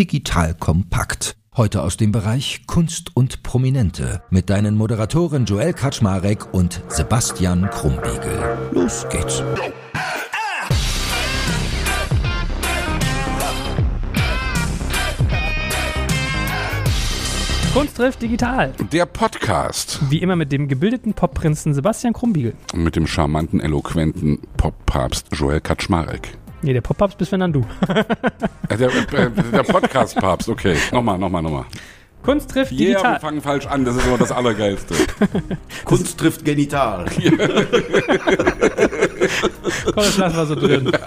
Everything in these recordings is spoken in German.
digital kompakt. Heute aus dem Bereich Kunst und Prominente mit deinen Moderatoren Joel Kaczmarek und Sebastian Krumbiegel. Los geht's. Kunst trifft digital. Der Podcast. Wie immer mit dem gebildeten Popprinzen Sebastian Krumbiegel. Und mit dem charmanten, eloquenten Poppapst Joel Kaczmarek. Nee, der Poppapst bist wenn dann du. Äh, der, äh, der Podcast-Papst, okay. Nochmal, nochmal, nochmal. Kunst trifft Yeah, wir digital. fangen falsch an, das ist immer das Allergeilste. Kunst trifft genital. Komm, das lassen wir so drin.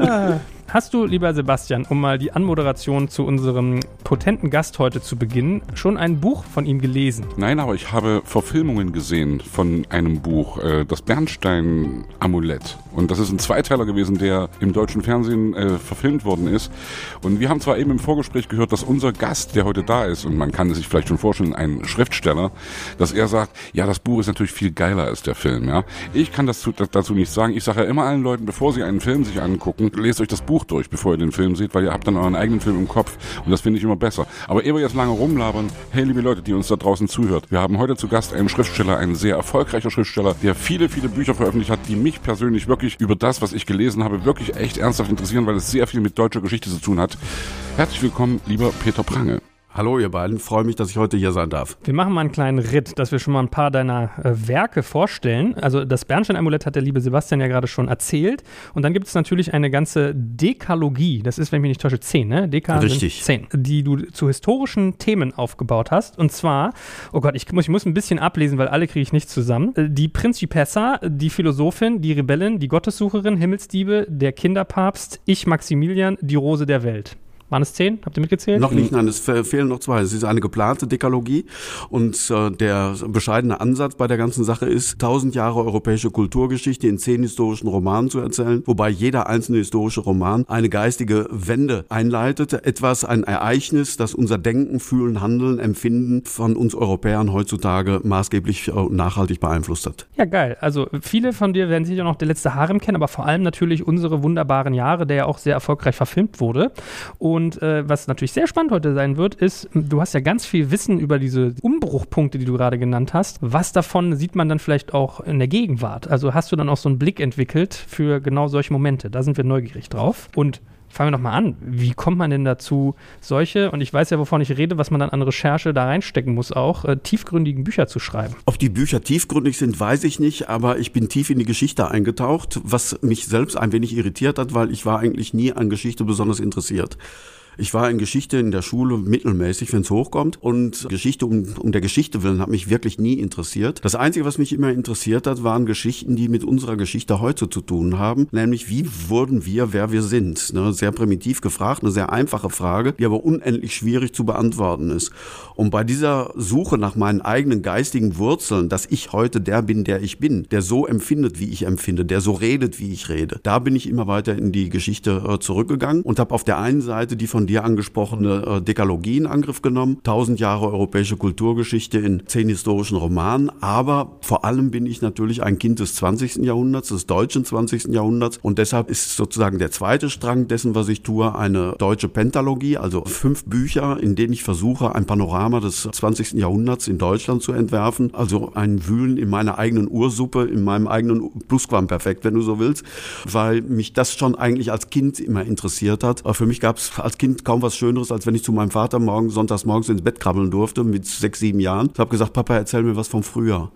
Ah. Hast du, lieber Sebastian, um mal die Anmoderation zu unserem potenten Gast heute zu beginnen, schon ein Buch von ihm gelesen? Nein, aber ich habe Verfilmungen gesehen von einem Buch, äh, das Bernstein-Amulett. Und das ist ein Zweiteiler gewesen, der im deutschen Fernsehen äh, verfilmt worden ist. Und wir haben zwar eben im Vorgespräch gehört, dass unser Gast, der heute da ist, und man kann es sich vielleicht schon vorstellen, ein Schriftsteller, dass er sagt, ja, das Buch ist natürlich viel geiler als der Film. Ja, Ich kann das zu, dazu nicht sagen. Ich sage ja immer allen Leuten, bevor sie einen Film sich angucken, lest euch das Buch durch, bevor ihr den Film seht, weil ihr habt dann euren eigenen Film im Kopf. Und das finde ich immer besser. Aber ehe wir jetzt lange rumlabern, hey liebe Leute, die uns da draußen zuhört, wir haben heute zu Gast einen Schriftsteller, einen sehr erfolgreicher Schriftsteller, der viele, viele Bücher veröffentlicht hat, die mich persönlich wirklich über das, was ich gelesen habe, wirklich echt ernsthaft interessieren, weil es sehr viel mit deutscher Geschichte zu tun hat. Herzlich willkommen, lieber Peter Prange. Hallo ihr beiden, freue mich, dass ich heute hier sein darf. Wir machen mal einen kleinen Ritt, dass wir schon mal ein paar deiner äh, Werke vorstellen. Also das Bernstein-Amulett hat der liebe Sebastian ja gerade schon erzählt. Und dann gibt es natürlich eine ganze Dekalogie, das ist, wenn ich mich nicht täusche, zehn, ne? Deka Richtig. Sind zehn, die du zu historischen Themen aufgebaut hast. Und zwar, oh Gott, ich muss, ich muss ein bisschen ablesen, weil alle kriege ich nicht zusammen. Äh, Die Principessa, die Philosophin, die Rebellin, die Gottessucherin, Himmelsdiebe, der Kinderpapst, ich Maximilian, die Rose der Welt. Waren es zehn? Habt ihr mitgezählt? Noch nicht, nein, es fe- fehlen noch zwei. Es ist eine geplante Dekalogie und äh, der bescheidene Ansatz bei der ganzen Sache ist, tausend Jahre europäische Kulturgeschichte in zehn historischen Romanen zu erzählen, wobei jeder einzelne historische Roman eine geistige Wende einleitet, etwas, ein Ereignis, das unser Denken, Fühlen, Handeln, Empfinden von uns Europäern heutzutage maßgeblich äh, und nachhaltig beeinflusst hat. Ja, geil. Also viele von dir werden sicher noch der letzte Harem kennen, aber vor allem natürlich unsere wunderbaren Jahre, der ja auch sehr erfolgreich verfilmt wurde. Und äh, was natürlich sehr spannend heute sein wird, ist, du hast ja ganz viel Wissen über diese Umbruchpunkte, die du gerade genannt hast. Was davon sieht man dann vielleicht auch in der Gegenwart? Also hast du dann auch so einen Blick entwickelt für genau solche Momente? Da sind wir neugierig drauf. Und Fangen wir doch mal an. Wie kommt man denn dazu, solche, und ich weiß ja, wovon ich rede, was man dann an Recherche da reinstecken muss, auch äh, tiefgründigen Bücher zu schreiben? Ob die Bücher tiefgründig sind, weiß ich nicht, aber ich bin tief in die Geschichte eingetaucht, was mich selbst ein wenig irritiert hat, weil ich war eigentlich nie an Geschichte besonders interessiert. Ich war in Geschichte in der Schule mittelmäßig, wenn es hochkommt. Und Geschichte um, um der Geschichte willen hat mich wirklich nie interessiert. Das Einzige, was mich immer interessiert hat, waren Geschichten, die mit unserer Geschichte heute zu tun haben. Nämlich, wie wurden wir, wer wir sind? Ne, sehr primitiv gefragt, eine sehr einfache Frage, die aber unendlich schwierig zu beantworten ist. Und bei dieser Suche nach meinen eigenen geistigen Wurzeln, dass ich heute der bin, der ich bin, der so empfindet, wie ich empfinde, der so redet, wie ich rede, da bin ich immer weiter in die Geschichte äh, zurückgegangen und habe auf der einen Seite die von dir angesprochene äh, Dekalogie in Angriff genommen, tausend Jahre europäische Kulturgeschichte in zehn historischen Romanen, aber vor allem bin ich natürlich ein Kind des 20. Jahrhunderts, des deutschen 20. Jahrhunderts und deshalb ist sozusagen der zweite Strang dessen, was ich tue, eine deutsche Pentalogie, also fünf Bücher, in denen ich versuche, ein Panorama des 20. Jahrhunderts in Deutschland zu entwerfen, also ein Wühlen in meiner eigenen Ursuppe, in meinem eigenen Plusquamperfekt, wenn du so willst, weil mich das schon eigentlich als Kind immer interessiert hat. Aber für mich gab es als Kind kaum was Schöneres, als wenn ich zu meinem Vater morgen, sonntags morgens ins Bett krabbeln durfte mit sechs, sieben Jahren. Ich habe gesagt, Papa, erzähl mir was vom Frühjahr.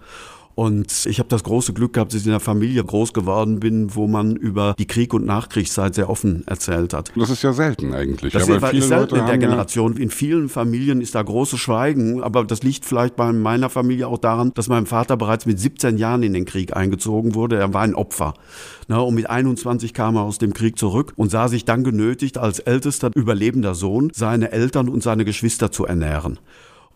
Und ich habe das große Glück gehabt, dass ich in einer Familie groß geworden bin, wo man über die Krieg- und Nachkriegszeit sehr offen erzählt hat. Das ist ja selten eigentlich. Das aber ist selten in der Generation. In vielen Familien ist da großes Schweigen, aber das liegt vielleicht bei meiner Familie auch daran, dass mein Vater bereits mit 17 Jahren in den Krieg eingezogen wurde. Er war ein Opfer. Na, und mit 21 kam er aus dem Krieg zurück und sah sich dann genötigt, als ältester überlebender Sohn seine Eltern und seine Geschwister zu ernähren.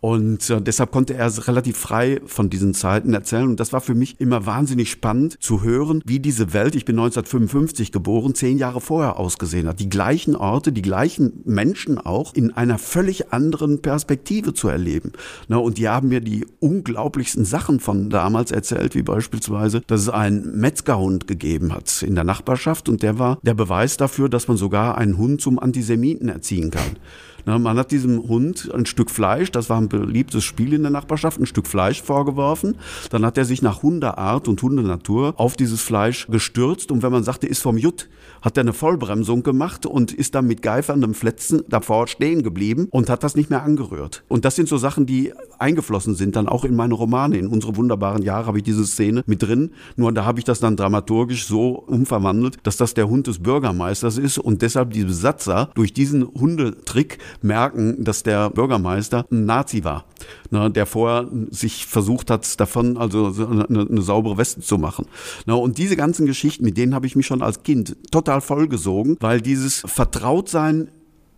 Und äh, deshalb konnte er relativ frei von diesen Zeiten erzählen. Und das war für mich immer wahnsinnig spannend zu hören, wie diese Welt, ich bin 1955 geboren, zehn Jahre vorher ausgesehen hat. Die gleichen Orte, die gleichen Menschen auch in einer völlig anderen Perspektive zu erleben. Na, und die haben mir die unglaublichsten Sachen von damals erzählt, wie beispielsweise, dass es einen Metzgerhund gegeben hat in der Nachbarschaft und der war der Beweis dafür, dass man sogar einen Hund zum Antisemiten erziehen kann. Man hat diesem Hund ein Stück Fleisch, das war ein beliebtes Spiel in der Nachbarschaft, ein Stück Fleisch vorgeworfen. Dann hat er sich nach Hundeart und Hundenatur auf dieses Fleisch gestürzt. Und wenn man sagte, ist vom Jut, hat er eine Vollbremsung gemacht und ist dann mit geiferndem Fletzen davor stehen geblieben und hat das nicht mehr angerührt. Und das sind so Sachen, die eingeflossen sind, dann auch in meine Romane. In unsere wunderbaren Jahre habe ich diese Szene mit drin. Nur da habe ich das dann dramaturgisch so umverwandelt, dass das der Hund des Bürgermeisters ist und deshalb die Besatzer durch diesen Hundetrick merken, dass der Bürgermeister ein Nazi war, ne, der vorher sich versucht hat, davon also eine, eine saubere Weste zu machen. Ne, und diese ganzen Geschichten, mit denen habe ich mich schon als Kind total vollgesogen, weil dieses Vertrautsein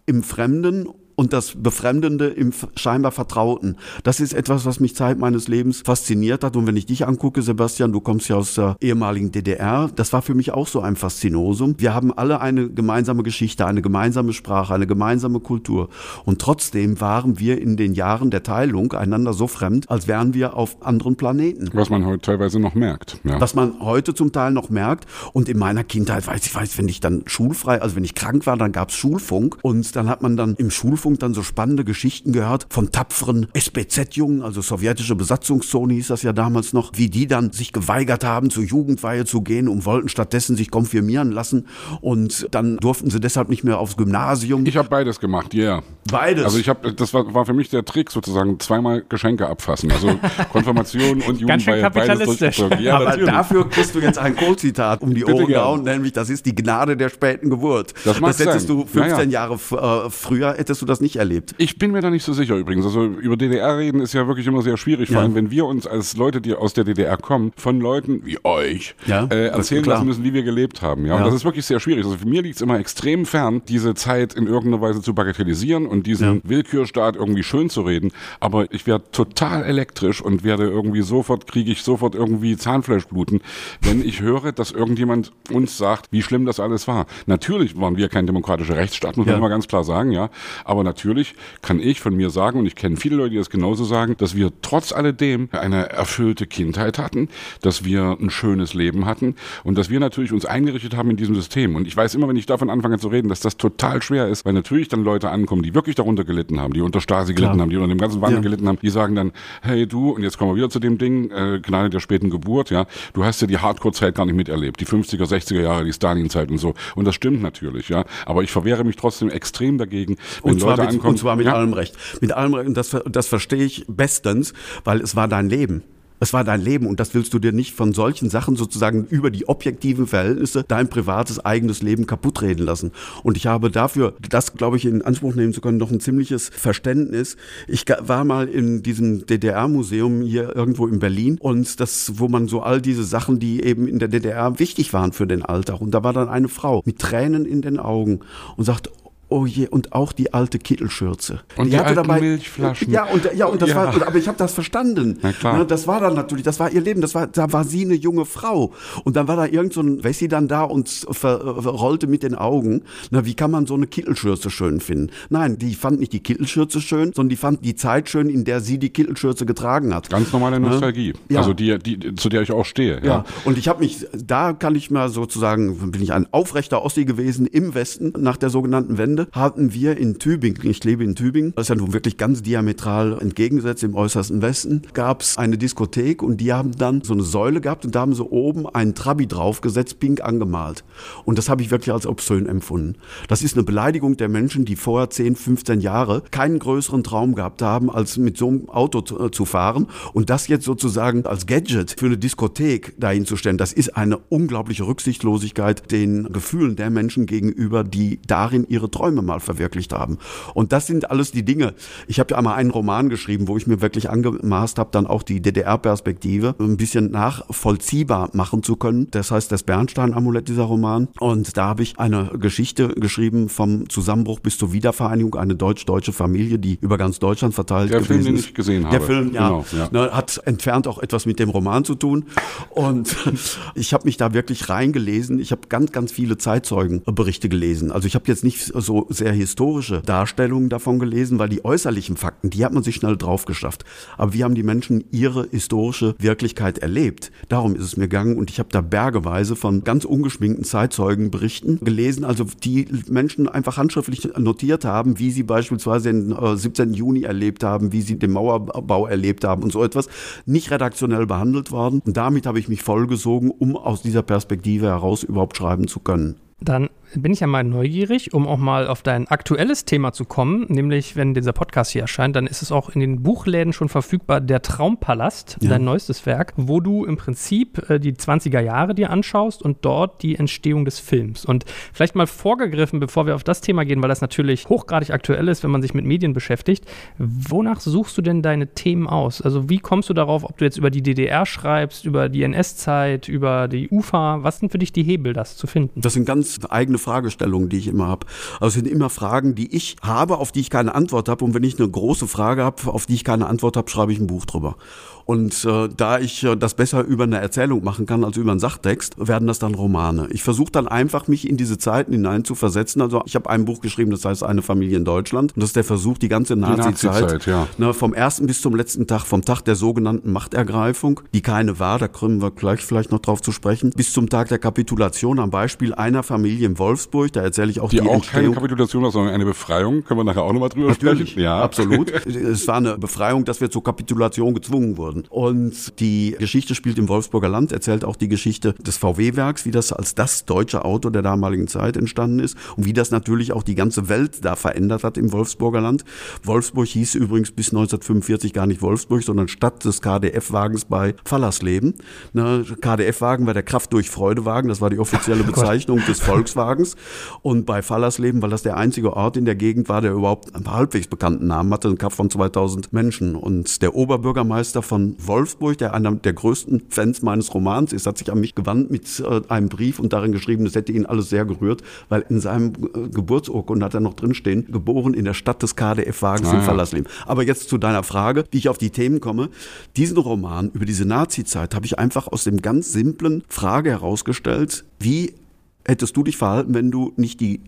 im Fremden und das Befremdende im scheinbar Vertrauten. Das ist etwas, was mich Zeit meines Lebens fasziniert hat. Und wenn ich dich angucke, Sebastian, du kommst ja aus der ehemaligen DDR, das war für mich auch so ein Faszinosum. Wir haben alle eine gemeinsame Geschichte, eine gemeinsame Sprache, eine gemeinsame Kultur. Und trotzdem waren wir in den Jahren der Teilung einander so fremd, als wären wir auf anderen Planeten. Was man heute teilweise noch merkt. Ja. Was man heute zum Teil noch merkt. Und in meiner Kindheit, weiß ich, weiß, wenn ich dann schulfrei, also wenn ich krank war, dann gab es Schulfunk. Und dann hat man dann im Schulfunk Rundfunk dann so spannende Geschichten gehört von tapferen SBZ-Jungen, also sowjetische Besatzungszone hieß das ja damals noch, wie die dann sich geweigert haben, zur Jugendweihe zu gehen und wollten stattdessen sich konfirmieren lassen und dann durften sie deshalb nicht mehr aufs Gymnasium. Ich habe beides gemacht, ja. Yeah. Beides. Also ich habe, das war, war für mich der Trick sozusagen, zweimal Geschenke abfassen, also Konfirmation und Jugendweihe, beides Ja, Aber natürlich. dafür kriegst du jetzt ein Kohlzitat um die Ohren gehauen, nämlich das ist die Gnade der späten Geburt. Das, das hättest sein. du 15 ja, ja. Jahre äh, früher hättest du das nicht erlebt. Ich bin mir da nicht so sicher übrigens. Also über DDR reden ist ja wirklich immer sehr schwierig, ja. vor allem wenn wir uns als Leute, die aus der DDR kommen, von Leuten wie euch ja, äh, erzählen lassen müssen, wie wir gelebt haben. Ja, ja. und das ist wirklich sehr schwierig. Also für mir liegt es immer extrem fern, diese Zeit in irgendeiner Weise zu bagatellisieren und diesen Willkürstaat irgendwie schön zu reden. Aber ich werde total elektrisch und werde irgendwie sofort, kriege ich sofort irgendwie Zahnfleischbluten, wenn ich höre, dass irgendjemand uns sagt, wie schlimm das alles war. Natürlich waren wir kein demokratischer Rechtsstaat, muss man immer ganz klar sagen, ja. Aber natürlich kann ich von mir sagen, und ich kenne viele Leute, die das genauso sagen, dass wir trotz alledem eine erfüllte Kindheit hatten, dass wir ein schönes Leben hatten und dass wir natürlich uns eingerichtet haben in diesem System. Und ich weiß immer, wenn ich davon anfange zu reden, dass das total schwer ist, weil natürlich dann Leute ankommen, die wirklich darunter gelitten haben, die unter Stasi gelitten Klar. haben, die unter dem ganzen Wandel ja. gelitten haben, die sagen dann, hey du, und jetzt kommen wir wieder zu dem Ding, äh, Gnade der späten Geburt, ja, du hast ja die Hardcore-Zeit gar nicht miterlebt, die 50er, 60er Jahre, die Stalin-Zeit und so. Und das stimmt natürlich, ja. Aber ich verwehre mich trotzdem extrem dagegen, wenn Leute mit, ankommen, zwar mit ja. allem Recht. Mit allem Recht. Und das, das verstehe ich bestens, weil es war dein Leben. Es war dein Leben und das willst du dir nicht von solchen Sachen sozusagen über die objektiven Verhältnisse dein privates eigenes Leben kaputt reden lassen. Und ich habe dafür, das glaube ich in Anspruch nehmen zu können, noch ein ziemliches Verständnis. Ich war mal in diesem DDR-Museum hier irgendwo in Berlin und das, wo man so all diese Sachen, die eben in der DDR wichtig waren für den Alltag. Und da war dann eine Frau mit Tränen in den Augen und sagt, oh je, und auch die alte Kittelschürze. Und die, die hatte dabei, Milchflaschen. Ja, und, ja, und das ja. war, aber ich habe das verstanden. Na klar. Ne, das war dann natürlich, das war ihr Leben, das war, da war sie eine junge Frau. Und dann war da irgend so ein Wessi dann da und rollte mit den Augen. Na, wie kann man so eine Kittelschürze schön finden? Nein, die fand nicht die Kittelschürze schön, sondern die fand die Zeit schön, in der sie die Kittelschürze getragen hat. Ganz normale ne? Nostalgie. Ja. Also die, die, zu der ich auch stehe. Ja, ja. und ich habe mich, da kann ich mal sozusagen, bin ich ein aufrechter Ossi gewesen im Westen nach der sogenannten Wende Wochenende hatten wir in Tübingen, ich lebe in Tübingen, das ist ja nun wirklich ganz diametral entgegengesetzt im äußersten Westen, gab es eine Diskothek und die haben dann so eine Säule gehabt und da haben sie oben einen Trabi draufgesetzt, pink angemalt. Und das habe ich wirklich als obszön empfunden. Das ist eine Beleidigung der Menschen, die vorher 10, 15 Jahre keinen größeren Traum gehabt haben, als mit so einem Auto zu, äh, zu fahren und das jetzt sozusagen als Gadget für eine Diskothek dahin zu stellen, das ist eine unglaubliche Rücksichtslosigkeit den Gefühlen der Menschen gegenüber, die darin ihre Träume Träume mal verwirklicht haben. Und das sind alles die Dinge. Ich habe ja einmal einen Roman geschrieben, wo ich mir wirklich angemaßt habe, dann auch die DDR-Perspektive ein bisschen nachvollziehbar machen zu können. Das heißt, das Bernstein-Amulett, dieser Roman. Und da habe ich eine Geschichte geschrieben vom Zusammenbruch bis zur Wiedervereinigung, eine deutsch-deutsche Familie, die über ganz Deutschland verteilt Der gewesen Film, den ich gesehen habe. Der Film, ja, Genau, ja. Ne, hat entfernt auch etwas mit dem Roman zu tun. Und ich habe mich da wirklich reingelesen. Ich habe ganz, ganz viele Zeitzeugenberichte gelesen. Also ich habe jetzt nicht so sehr historische Darstellungen davon gelesen, weil die äußerlichen Fakten, die hat man sich schnell drauf geschafft. Aber wie haben die Menschen ihre historische Wirklichkeit erlebt? Darum ist es mir gegangen und ich habe da bergeweise von ganz ungeschminkten Zeitzeugenberichten gelesen, also die Menschen einfach handschriftlich notiert haben, wie sie beispielsweise den äh, 17. Juni erlebt haben, wie sie den Mauerbau erlebt haben und so etwas, nicht redaktionell behandelt worden. Und damit habe ich mich vollgesogen, um aus dieser Perspektive heraus überhaupt schreiben zu können. Dann bin ich ja mal neugierig, um auch mal auf dein aktuelles Thema zu kommen, nämlich wenn dieser Podcast hier erscheint, dann ist es auch in den Buchläden schon verfügbar, Der Traumpalast, Ja. dein neuestes Werk, wo du im Prinzip äh, die 20er Jahre dir anschaust und dort die Entstehung des Films. Und vielleicht mal vorgegriffen, bevor wir auf das Thema gehen, weil das natürlich hochgradig aktuell ist, wenn man sich mit Medien beschäftigt. Wonach suchst du denn deine Themen aus? Also wie kommst du darauf, ob du jetzt über die DDR schreibst, über die NS-Zeit, über die UFA? Was sind für dich die Hebel, das zu finden? Das sind ganz eigene Fragestellungen, die ich immer habe. Also es sind immer Fragen, die ich habe, auf die ich keine Antwort habe. Und wenn ich eine große Frage habe, auf die ich keine Antwort habe, schreibe ich ein Buch drüber. Und äh, da ich äh, das besser über eine Erzählung machen kann als über einen Sachtext, werden das dann Romane. Ich versuche dann einfach, mich in diese Zeiten hinein zu versetzen. Also ich habe ein Buch geschrieben, das heißt Eine Familie in Deutschland. Und das ist der Versuch, die ganze Nazi-Zeit, Nazi-Zeit, ja. ne, vom ersten bis zum letzten Tag, vom Tag der sogenannten Machtergreifung, die keine war, da kommen wir gleich vielleicht noch drauf zu sprechen, bis zum Tag der Kapitulation am Beispiel einer Familie in Wolfsburg. Da erzähle ich auch Die, die, auch keine Entstehung. Kapitulation war, sondern eine Befreiung. Können wir nachher auch nochmal drüber Natürlich, sprechen? Ja, absolut. Es war eine Befreiung, dass wir zur Kapitulation gezwungen wurden. Und die Geschichte spielt im Wolfsburger Land, erzählt auch die Geschichte des VW-Werks, wie das als das deutsche Auto der damaligen Zeit entstanden ist und wie das natürlich auch die ganze Welt da verändert hat im Wolfsburger Land. Wolfsburg hieß übrigens bis 1945 gar nicht Wolfsburg, sondern Stadt des KDF-Wagens bei Fallersleben. Ne, KDF-Wagen war der Kraft durch Freude-Wagen, das war die offizielle Bezeichnung des Volkswagens. Und bei Fallersleben, weil das der einzige Ort in der Gegend war, der überhaupt einen halbwegs bekannten Namen hatte, ein Kaff von 2000 Menschen. Und der Oberbürgermeister von Wolfsburg, der einer der größten Fans meines Romans ist, hat sich an mich gewandt mit äh, einem Brief und darin geschrieben, das hätte ihn alles sehr gerührt, weil in seinem äh, Geburtsurkunde hat er noch drinstehen, geboren in der Stadt des KDF-Wagens Ah, in ja. Fallersleben. Aber jetzt zu deiner Frage, wie ich auf die Themen komme. Diesen Roman über diese Nazi-Zeit habe ich einfach aus dem ganz simplen Frage herausgestellt, wie hättest du dich verhalten, wenn du nicht die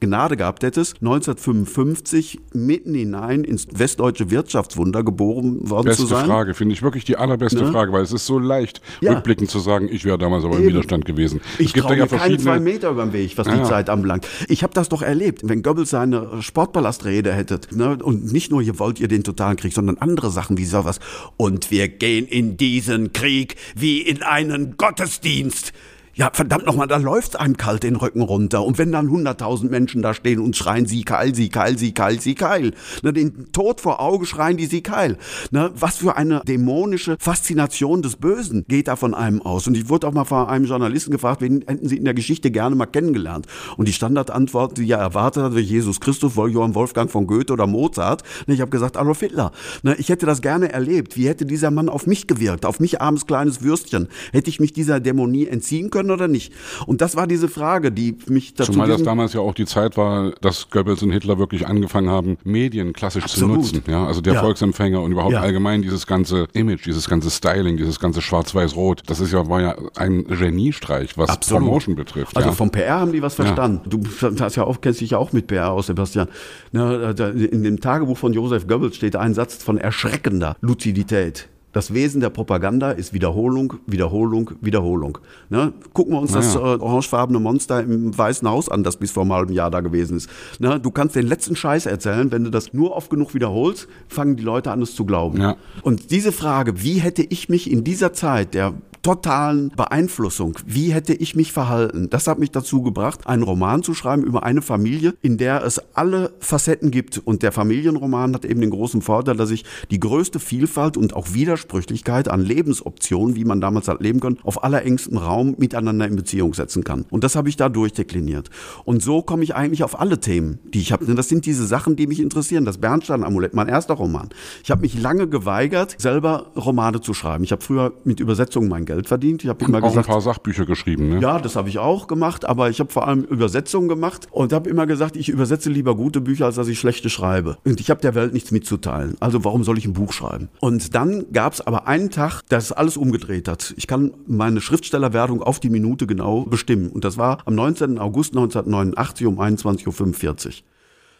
Gnade gehabt hättest, 1955 mitten hinein ins westdeutsche Wirtschaftswunder geboren worden Beste zu sein? Frage, finde ich wirklich die allerbeste Ne? Frage, weil es ist so leicht, Ja. rückblickend zu sagen, ich wäre damals aber im Eben. Widerstand gewesen. Ich es gibt ja keine zwei verschiedene. Meter über den Weg, was Ja, die ja. Zeit anbelangt. Ich habe das doch erlebt. Wenn Goebbels seine Sportpalastrede hättet ne, und nicht nur hier wollt ihr den totalen Krieg, sondern andere Sachen wie sowas. Und wir gehen in diesen Krieg wie in einen Gottesdienst. Ja, verdammt nochmal, da läuft einem kalt den Rücken runter. Und wenn dann 100.000 Menschen da stehen und schreien, sie keil, sie keil, sie keil, sie keil. Ne, den Tod vor Augen schreien die sie keil. Ne, was für eine dämonische Faszination des Bösen geht da von einem aus. Und ich wurde auch mal von einem Journalisten gefragt, wen hätten sie in der Geschichte gerne mal kennengelernt? Und die Standardantwort, die er erwartet hat, Jesus Christus, Johann Wolfgang von Goethe oder Mozart. Ne, ich habe gesagt, Adolf Hitler. Ne, ich hätte das gerne erlebt. Wie hätte dieser Mann auf mich gewirkt? Auf mich armes kleines Würstchen. Hätte ich mich dieser Dämonie entziehen können oder nicht? Und das war diese Frage, die mich dazu Zumal das damals ja auch die Zeit war, dass Goebbels und Hitler wirklich angefangen haben, Medien klassisch Absolut. zu nutzen. Ja, also der Ja. Volksempfänger und überhaupt Ja. allgemein dieses ganze Image, dieses ganze Styling, dieses ganze Schwarz-Weiß-Rot. Das ist ja, war ja ein Geniestreich, was Absolut. Promotion betrifft. Also ja. vom PR haben die was verstanden. Du hast ja auch, kennst dich ja auch mit PR aus, Sebastian. In dem Tagebuch von Josef Goebbels steht ein Satz von erschreckender Luzidität. Das Wesen der Propaganda ist Wiederholung, Wiederholung, Wiederholung. Ne? Gucken wir uns Na das äh, orangefarbene Monster im Weißen Haus an, das bis vor einem halben Jahr da gewesen ist. Ne? Du kannst den letzten Scheiß erzählen, wenn du das nur oft genug wiederholst, fangen die Leute an, es zu glauben. Ja. Und diese Frage, wie hätte ich mich in dieser Zeit der totalen Beeinflussung. Wie hätte ich mich verhalten? Das hat mich dazu gebracht, einen Roman zu schreiben über eine Familie, in der es alle Facetten gibt. Und der Familienroman hat eben den großen Vorteil, dass ich die größte Vielfalt und auch Widersprüchlichkeit an Lebensoptionen, wie man damals hat leben können, auf allerengstem Raum miteinander in Beziehung setzen kann. Und das habe ich da durchdekliniert. Und so komme ich eigentlich auf alle Themen, die ich habe. Das sind diese Sachen, die mich interessieren. Das Bernstein-Amulett, mein erster Roman. Ich habe mich lange geweigert, selber Romane zu schreiben. Ich habe früher mit Übersetzungen mein Geld verdient. Ich habe immer auch gesagt, ein paar Sachbücher geschrieben, ne? ja, das habe ich auch gemacht, aber ich habe vor allem Übersetzungen gemacht und habe immer gesagt, ich übersetze lieber gute Bücher, als dass ich schlechte schreibe. Und ich habe der Welt nichts mitzuteilen. Also warum soll ich ein Buch schreiben? Und dann gab es aber einen Tag, das alles umgedreht hat. Ich kann meine Schriftstellerwertung auf die Minute genau bestimmen. Und das war am 19. August 1989 um 21.45 Uhr.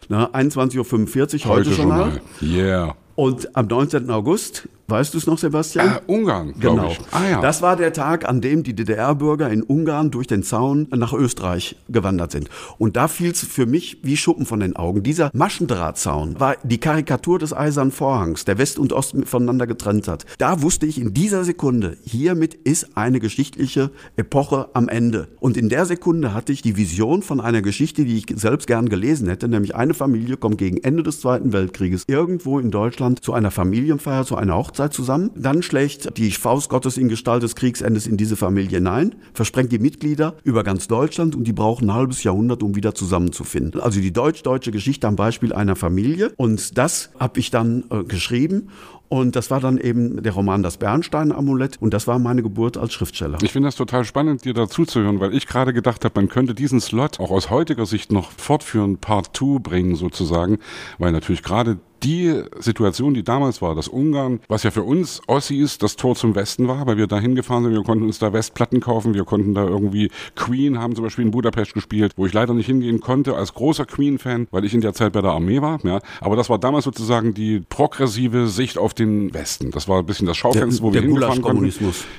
Na, 21.45 Uhr, heute, schon mal. Yeah. Und am 19. August Weißt du es noch, Sebastian? Äh, Ungarn, Genau. ich. Ah ja. Das war der Tag, an dem die DDR-Bürger in Ungarn durch den Zaun nach Österreich gewandert sind. Und da fiel es für mich wie Schuppen von den Augen. Dieser Maschendrahtzaun war die Karikatur des Eisernen Vorhangs, der West und Ost voneinander getrennt hat. Da wusste ich in dieser Sekunde, hiermit ist eine geschichtliche Epoche am Ende. Und in der Sekunde hatte ich die Vision von einer Geschichte, die ich selbst gern gelesen hätte, nämlich eine Familie kommt gegen Ende des Zweiten Weltkrieges irgendwo in Deutschland zu einer Familienfeier, zu einer Hochzeit zusammen. Dann schlägt die Faust Gottes in Gestalt des Kriegsendes in diese Familie hinein, versprengt die Mitglieder über ganz Deutschland und die brauchen ein halbes Jahrhundert, um wieder zusammenzufinden. Also die deutsch-deutsche Geschichte am Beispiel einer Familie. Und das habe ich dann äh, geschrieben. Und das war dann eben der Roman Das Bernstein-Amulett. Und das war meine Geburt als Schriftsteller. Ich finde das total spannend, dir dazu zu hören, weil ich gerade gedacht habe, man könnte diesen Slot auch aus heutiger Sicht noch fortführen, Part 2 bringen sozusagen, weil natürlich gerade die Situation, die damals war, dass Ungarn, was ja für uns Ossis das Tor zum Westen war, weil wir da hingefahren sind, wir konnten uns da Westplatten kaufen, wir konnten da irgendwie Queen haben zum Beispiel in Budapest gespielt, wo ich leider nicht hingehen konnte als großer Queen-Fan, weil ich in der Zeit bei der Armee war. Ja. Aber das war damals sozusagen die progressive Sicht auf den Westen. Das war ein bisschen das Schaufenster, wo wir der hingefahren konnten.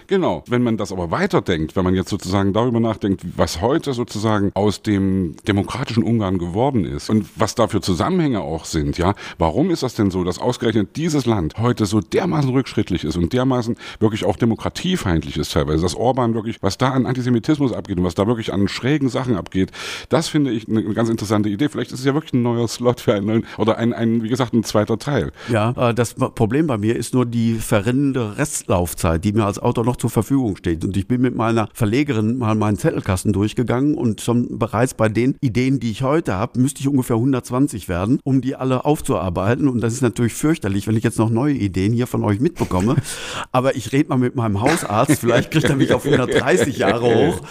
Genau. Wenn man das aber weiterdenkt, wenn man jetzt sozusagen darüber nachdenkt, was heute sozusagen aus dem demokratischen Ungarn geworden ist und was da für Zusammenhänge auch sind, ja, warum ist das denn so, dass ausgerechnet dieses Land heute so dermaßen rückschrittlich ist und dermaßen wirklich auch demokratiefeindlich ist teilweise, dass Orban wirklich, was da an Antisemitismus abgeht und was da wirklich an schrägen Sachen abgeht, das finde ich eine ganz interessante Idee. Vielleicht ist es ja wirklich ein neuer Slot für einen neuen, oder ein, ein wie gesagt, ein zweiter Teil. Ja, äh, das Problem bei mir ist nur die verrinnende Restlaufzeit, die mir als Autor noch zur Verfügung steht. Und ich bin mit meiner Verlegerin mal meinen Zettelkasten durchgegangen und schon bereits bei den Ideen, die ich heute habe, müsste ich ungefähr 120 werden, um die alle aufzuarbeiten. Und das ist natürlich fürchterlich, wenn ich jetzt noch neue Ideen hier von euch mitbekomme. Aber ich rede mal mit meinem Hausarzt, vielleicht kriegt er mich auf 130 Jahre hoch.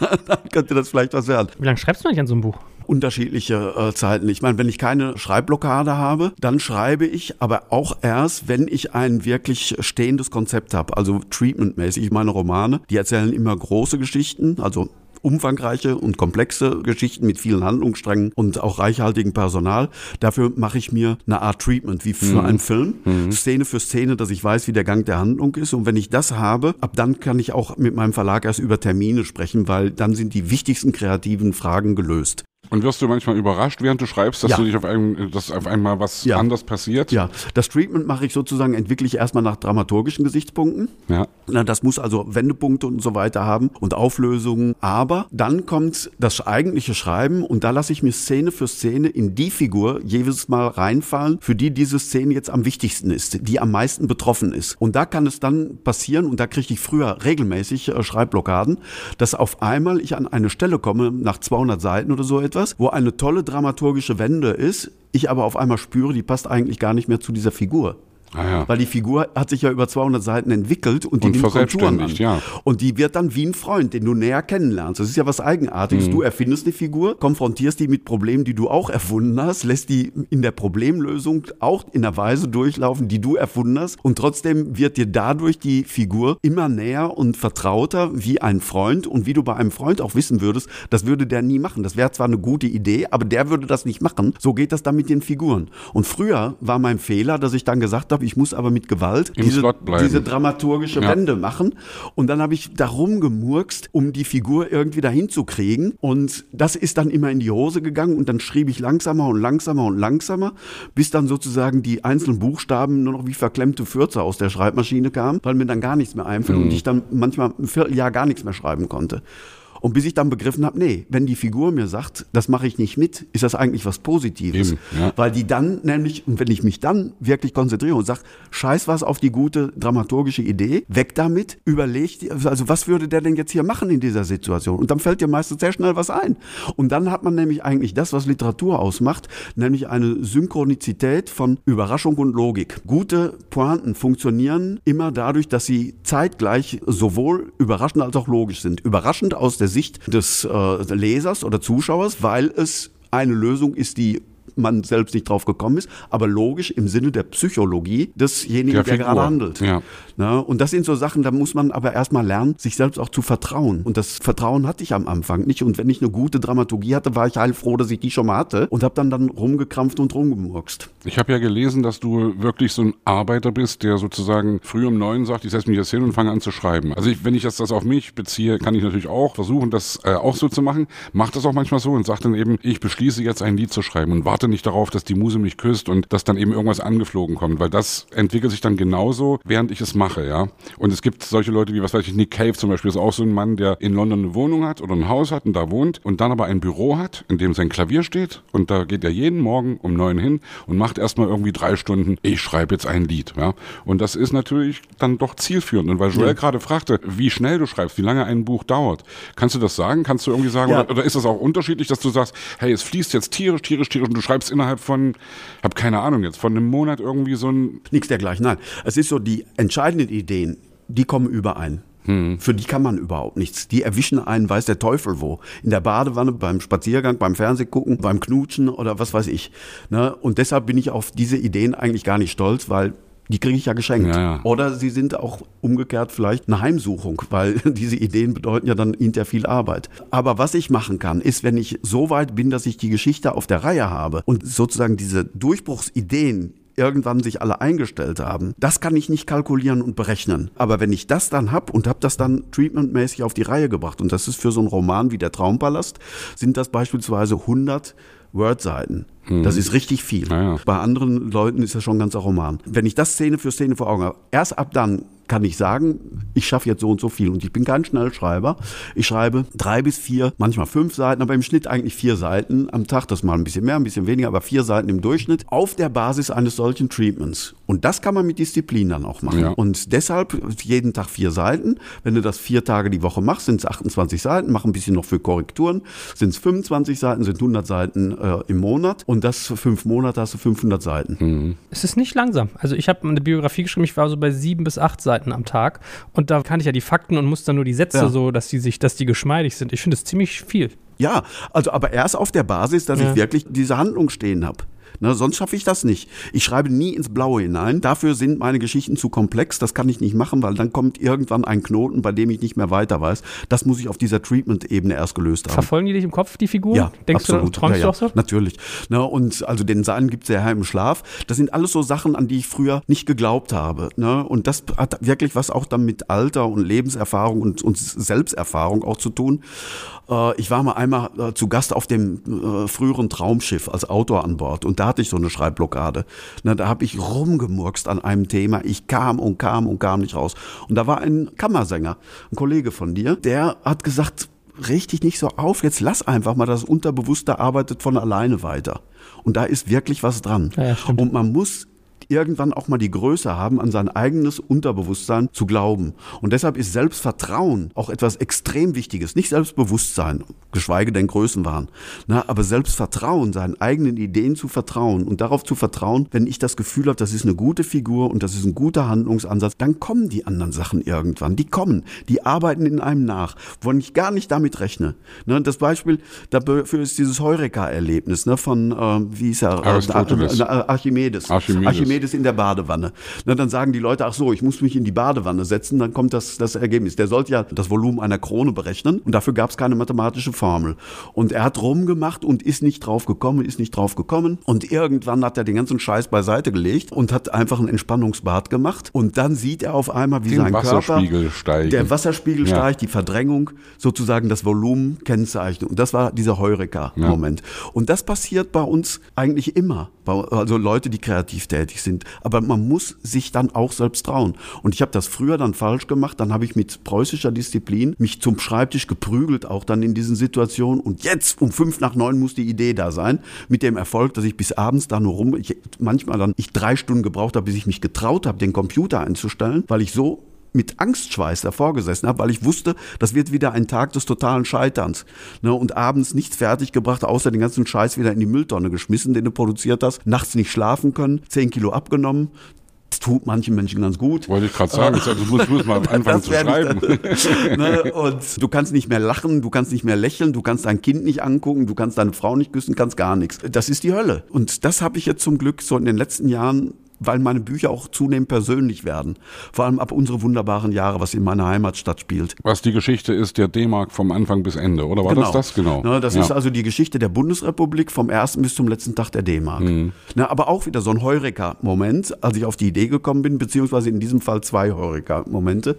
Dann könnte das vielleicht was werden Wie lange schreibst du eigentlich an so einem Buch? unterschiedliche äh, Zeiten. Ich meine, wenn ich keine Schreibblockade habe, dann schreibe ich, aber auch erst, wenn ich ein wirklich stehendes Konzept habe, also treatmentmäßig. Meine Romane, die erzählen immer große Geschichten, also umfangreiche und komplexe Geschichten mit vielen Handlungssträngen und auch reichhaltigem Personal. Dafür mache ich mir eine Art Treatment, wie für einen Film, Szene für Szene, dass ich weiß, wie der Gang der Handlung ist. Und wenn ich das habe, ab dann kann ich auch mit meinem Verlag erst über Termine sprechen, weil dann sind die wichtigsten kreativen Fragen gelöst. Und wirst du manchmal überrascht, während du schreibst, dass Ja. du dich auf, einem, dass auf einmal was Ja. anders passiert? Ja, das Treatment mache ich sozusagen, entwickle ich erstmal nach dramaturgischen Gesichtspunkten. Ja. Na, das muss also Wendepunkte und so weiter haben und Auflösungen. Aber dann kommt das eigentliche Schreiben und da lasse ich mir Szene für Szene in die Figur jedes Mal reinfallen, für die diese Szene jetzt am wichtigsten ist, die am meisten betroffen ist. Und da kann es dann passieren, und da kriege ich früher regelmäßig äh, Schreibblockaden, dass auf einmal ich an eine Stelle komme, nach 200 Seiten oder so etwas, wo eine tolle dramaturgische Wende ist, ich aber auf einmal spüre, die passt eigentlich gar nicht mehr zu dieser Figur. Ah, ja. Weil die Figur hat sich ja über 200 Seiten entwickelt und die Und nimmt Konturen an. ja. Und die wird dann wie ein Freund, den du näher kennenlernst. Das ist ja was Eigenartiges. Mhm. Du erfindest eine Figur, konfrontierst die mit Problemen, die du auch erfunden hast, lässt die in der Problemlösung auch in der Weise durchlaufen, die du erfunden hast. Und trotzdem wird dir dadurch die Figur immer näher und vertrauter wie ein Freund. Und wie du bei einem Freund auch wissen würdest, das würde der nie machen. Das wäre zwar eine gute Idee, aber der würde das nicht machen. So geht das dann mit den Figuren. Und früher war mein Fehler, dass ich dann gesagt habe, habe, ich muss aber mit Gewalt Im diese, diese dramaturgische Ja. Wende machen. Und dann habe ich darum gemurkst, um die Figur irgendwie dahin zu kriegen. Und das ist dann immer in die Hose gegangen und dann schrieb ich langsamer und langsamer und langsamer, bis dann sozusagen die einzelnen Buchstaben nur noch wie verklemmte Fürze aus der Schreibmaschine kamen, weil mir dann gar nichts mehr einfiel und ich dann manchmal ein Vierteljahr gar nichts mehr schreiben konnte. Und bis ich dann begriffen habe, nee, wenn die Figur mir sagt, das mache ich nicht mit, ist das eigentlich was Positives. Eben, ja. Weil die dann nämlich, und wenn ich mich dann wirklich konzentriere und sage, scheiß was auf die gute dramaturgische Idee, weg damit, überleg, dir, also was würde der denn jetzt hier machen in dieser Situation? Und dann fällt dir meistens sehr schnell was ein. Und dann hat man nämlich eigentlich das, was Literatur ausmacht, nämlich eine Synchronizität von Überraschung und Logik. Gute Pointen funktionieren immer dadurch, dass sie zeitgleich sowohl überraschend als auch logisch sind. Überraschend aus der Sicht des äh, Lesers oder Zuschauers, weil es eine Lösung ist, die man selbst nicht drauf gekommen ist, aber logisch im Sinne der Psychologie desjenigen, Der der, gerade handelt. Ja. Na, und das sind so Sachen, da muss man aber erstmal lernen, sich selbst auch zu vertrauen. Und das Vertrauen hatte ich am Anfang nicht. Und wenn ich eine gute Dramaturgie hatte, war ich heilfroh, dass ich die schon mal hatte und habe dann dann rumgekrampft und rumgemurkst. Ich habe ja gelesen, dass du wirklich so ein Arbeiter bist, der sozusagen früh um neun sagt, ich setze mich jetzt hin und fange an zu schreiben. Also ich, wenn ich das, das auf mich beziehe, kann ich natürlich auch versuchen, das äh, auch so zu machen. Mach das auch manchmal so und sag dann eben, ich beschließe jetzt ein Lied zu schreiben und warte nicht darauf, dass die Muse mich küsst und dass dann eben irgendwas angeflogen kommt, weil das entwickelt sich dann genauso, während ich es mache, ja. Und es gibt solche Leute wie, was weiß ich, Nick Cave zum Beispiel ist auch so ein Mann, der in London eine Wohnung hat oder ein Haus hat und da wohnt und dann aber ein Büro hat, in dem sein Klavier steht und da geht er jeden Morgen um neun hin und macht erstmal irgendwie drei Stunden, ich schreibe jetzt ein Lied, ja. Und das ist natürlich dann doch zielführend. Und weil Joel gerade fragte, wie schnell du schreibst, wie lange ein Buch dauert, kannst du das sagen? Kannst du irgendwie sagen, Ja. oder, oder ist das auch unterschiedlich, dass du sagst, hey, es fließt jetzt tierisch, tierisch, tierisch und du schreibst innerhalb von, hab keine Ahnung jetzt, von einem Monat irgendwie so ein, Nichts dergleichen. Nein, es ist so, die entscheidenden Ideen, die kommen überein. Für die kann man überhaupt nichts. Die erwischen einen, weiß der Teufel wo. In der Badewanne, beim Spaziergang, beim Fernsehgucken, beim Knutschen oder was weiß ich. Ne? Und deshalb bin ich auf diese Ideen eigentlich gar nicht stolz, weil die kriege ich ja geschenkt. Ja, ja. Oder sie sind auch umgekehrt vielleicht eine Heimsuchung, weil diese Ideen bedeuten ja dann hinterher viel Arbeit. Aber was ich machen kann, ist, wenn ich so weit bin, dass ich die Geschichte auf der Reihe habe und sozusagen diese Durchbruchsideen irgendwann sich alle eingestellt haben, das kann ich nicht kalkulieren und berechnen. Aber wenn ich das dann hab und habe das dann treatmentmäßig auf die Reihe gebracht, und das ist für so einen Roman wie Der Traumpalast, sind das beispielsweise 100 Wordseiten. Das ist richtig viel. Ja. Bei anderen Leuten ist das schon ein ganzer Roman. Wenn ich das Szene für Szene vor Augen habe, erst ab dann kann ich sagen, ich schaffe jetzt so und so viel. Und ich bin kein Schnellschreiber. Ich schreibe drei bis vier, manchmal fünf Seiten, aber im Schnitt eigentlich vier Seiten am Tag. Das mal ein bisschen mehr, ein bisschen weniger, aber vier Seiten im Durchschnitt auf der Basis eines solchen Treatments. Und das kann man mit Disziplin dann auch machen. Ja. Und deshalb jeden Tag vier Seiten. Wenn du das vier Tage die Woche machst, sind es 28 Seiten. Mach ein bisschen noch für Korrekturen. Sind es 25 Seiten, sind 100 Seiten äh, im Monat. Und das für fünf Monate hast du 500 Seiten. Es ist nicht langsam. Also ich habe eine Biografie geschrieben, ich war so bei sieben bis acht Seiten am Tag und da kann ich ja die Fakten und muss dann nur die Sätze Ja. so, dass die sich, dass die geschmeidig sind. Ich finde es ziemlich viel. Ja, also aber erst auf der Basis, dass Ja. ich wirklich diese Handlung stehen habe. Ne, sonst schaffe ich das nicht. Ich schreibe nie ins Blaue hinein. Dafür sind meine Geschichten zu komplex. Das kann ich nicht machen, weil dann kommt irgendwann ein Knoten, bei dem ich nicht mehr weiter weiß. Das muss ich auf dieser Treatment-Ebene erst gelöst haben. Verfolgen die dich im Kopf, die Figuren? Ja, Denkst absolut. du, träumst ja, du ja, auch so? Natürlich. Ne, und also den Seinen gibt es ja im Schlaf. Das sind alles so Sachen, an die ich früher nicht geglaubt habe. Ne? Und das hat wirklich was auch dann mit Alter und Lebenserfahrung und, und Selbsterfahrung auch zu tun. Äh, ich war mal einmal äh, zu Gast auf dem äh, früheren Traumschiff als Autor an Bord und da hatte ich so eine Schreibblockade. Ne, da habe ich rumgemurkst an einem Thema. Ich kam und kam und kam nicht raus. Und da war ein Kammersänger, ein Kollege von dir, der hat gesagt, richtig nicht so auf, jetzt lass einfach mal, das Unterbewusste arbeitet von alleine weiter. Und da ist wirklich was dran. Ja, und man muss irgendwann auch mal die Größe haben, an sein eigenes Unterbewusstsein zu glauben. Und deshalb ist Selbstvertrauen auch etwas extrem Wichtiges. Nicht Selbstbewusstsein, geschweige denn Größenwahn. Na, aber Selbstvertrauen, seinen eigenen Ideen zu vertrauen und darauf zu vertrauen, wenn ich das Gefühl habe, das ist eine gute Figur und das ist ein guter Handlungsansatz, dann kommen die anderen Sachen irgendwann. Die kommen, die arbeiten in einem nach, wo ich gar nicht damit rechne. Ne, das Beispiel dafür ist dieses Heureka-Erlebnis ne, von, äh, wie ist er? Aristoteles. Äh, äh, Archimedes. Archimedes. Archimedes in der Badewanne. Na, dann sagen die Leute, ach so, ich muss mich in die Badewanne setzen, dann kommt das, das Ergebnis. Der sollte ja das Volumen einer Krone berechnen und dafür gab es keine mathematische Formel. Und er hat rumgemacht und ist nicht drauf gekommen, ist nicht drauf gekommen. Und irgendwann hat er den ganzen Scheiß beiseite gelegt und hat einfach ein Entspannungsbad gemacht. Und dann sieht er auf einmal, wie Den sein Wasserspiegel Körper, steigt. der Wasserspiegel Ja. steigt, die Verdrängung sozusagen das Volumen kennzeichnet. Und das war dieser Heureka-Moment. Und das passiert bei uns eigentlich immer. Also Leute, die kreativ tätig sind. Aber man muss sich dann auch selbst trauen. Und ich habe das früher dann falsch gemacht. Dann habe ich mit preußischer Disziplin mich zum Schreibtisch geprügelt, auch dann in diesen Situationen. Und jetzt um fünf nach neun muss die Idee da sein. Mit dem Erfolg, dass ich bis abends da nur rum, ich, manchmal dann ich drei Stunden gebraucht habe, bis ich mich getraut habe, den Computer einzustellen, weil ich so mit Angstschweiß davor gesessen habe, weil ich wusste, das wird wieder ein Tag des totalen Scheiterns. Ne, und abends nichts fertig gebracht, außer den ganzen Scheiß wieder in die Mülltonne geschmissen, den du produziert hast. Nachts nicht schlafen können, 10 Kilo abgenommen. Das tut manchen Menschen ganz gut. Wollte ich gerade sagen, also du musst, musst mal anfangen zu schreiben. ne? Und du kannst nicht mehr lachen, du kannst nicht mehr lächeln, du kannst dein Kind nicht angucken, du kannst deine Frau nicht küssen, kannst gar nichts. Das ist die Hölle. Und das habe ich jetzt zum Glück so in den letzten Jahren weil meine Bücher auch zunehmend persönlich werden. Vor allem ab unsere wunderbaren Jahre, was in meiner Heimatstadt spielt. Was die Geschichte ist, der D-Mark vom Anfang bis Ende, oder war das das? Genau. Ne, das Ja. ist also die Geschichte der Bundesrepublik vom ersten bis zum letzten Tag der D-Mark. Mhm. Ne, aber auch wieder so ein Heureka-Moment, als ich auf die Idee gekommen bin, beziehungsweise in diesem Fall zwei Heureka-Momente.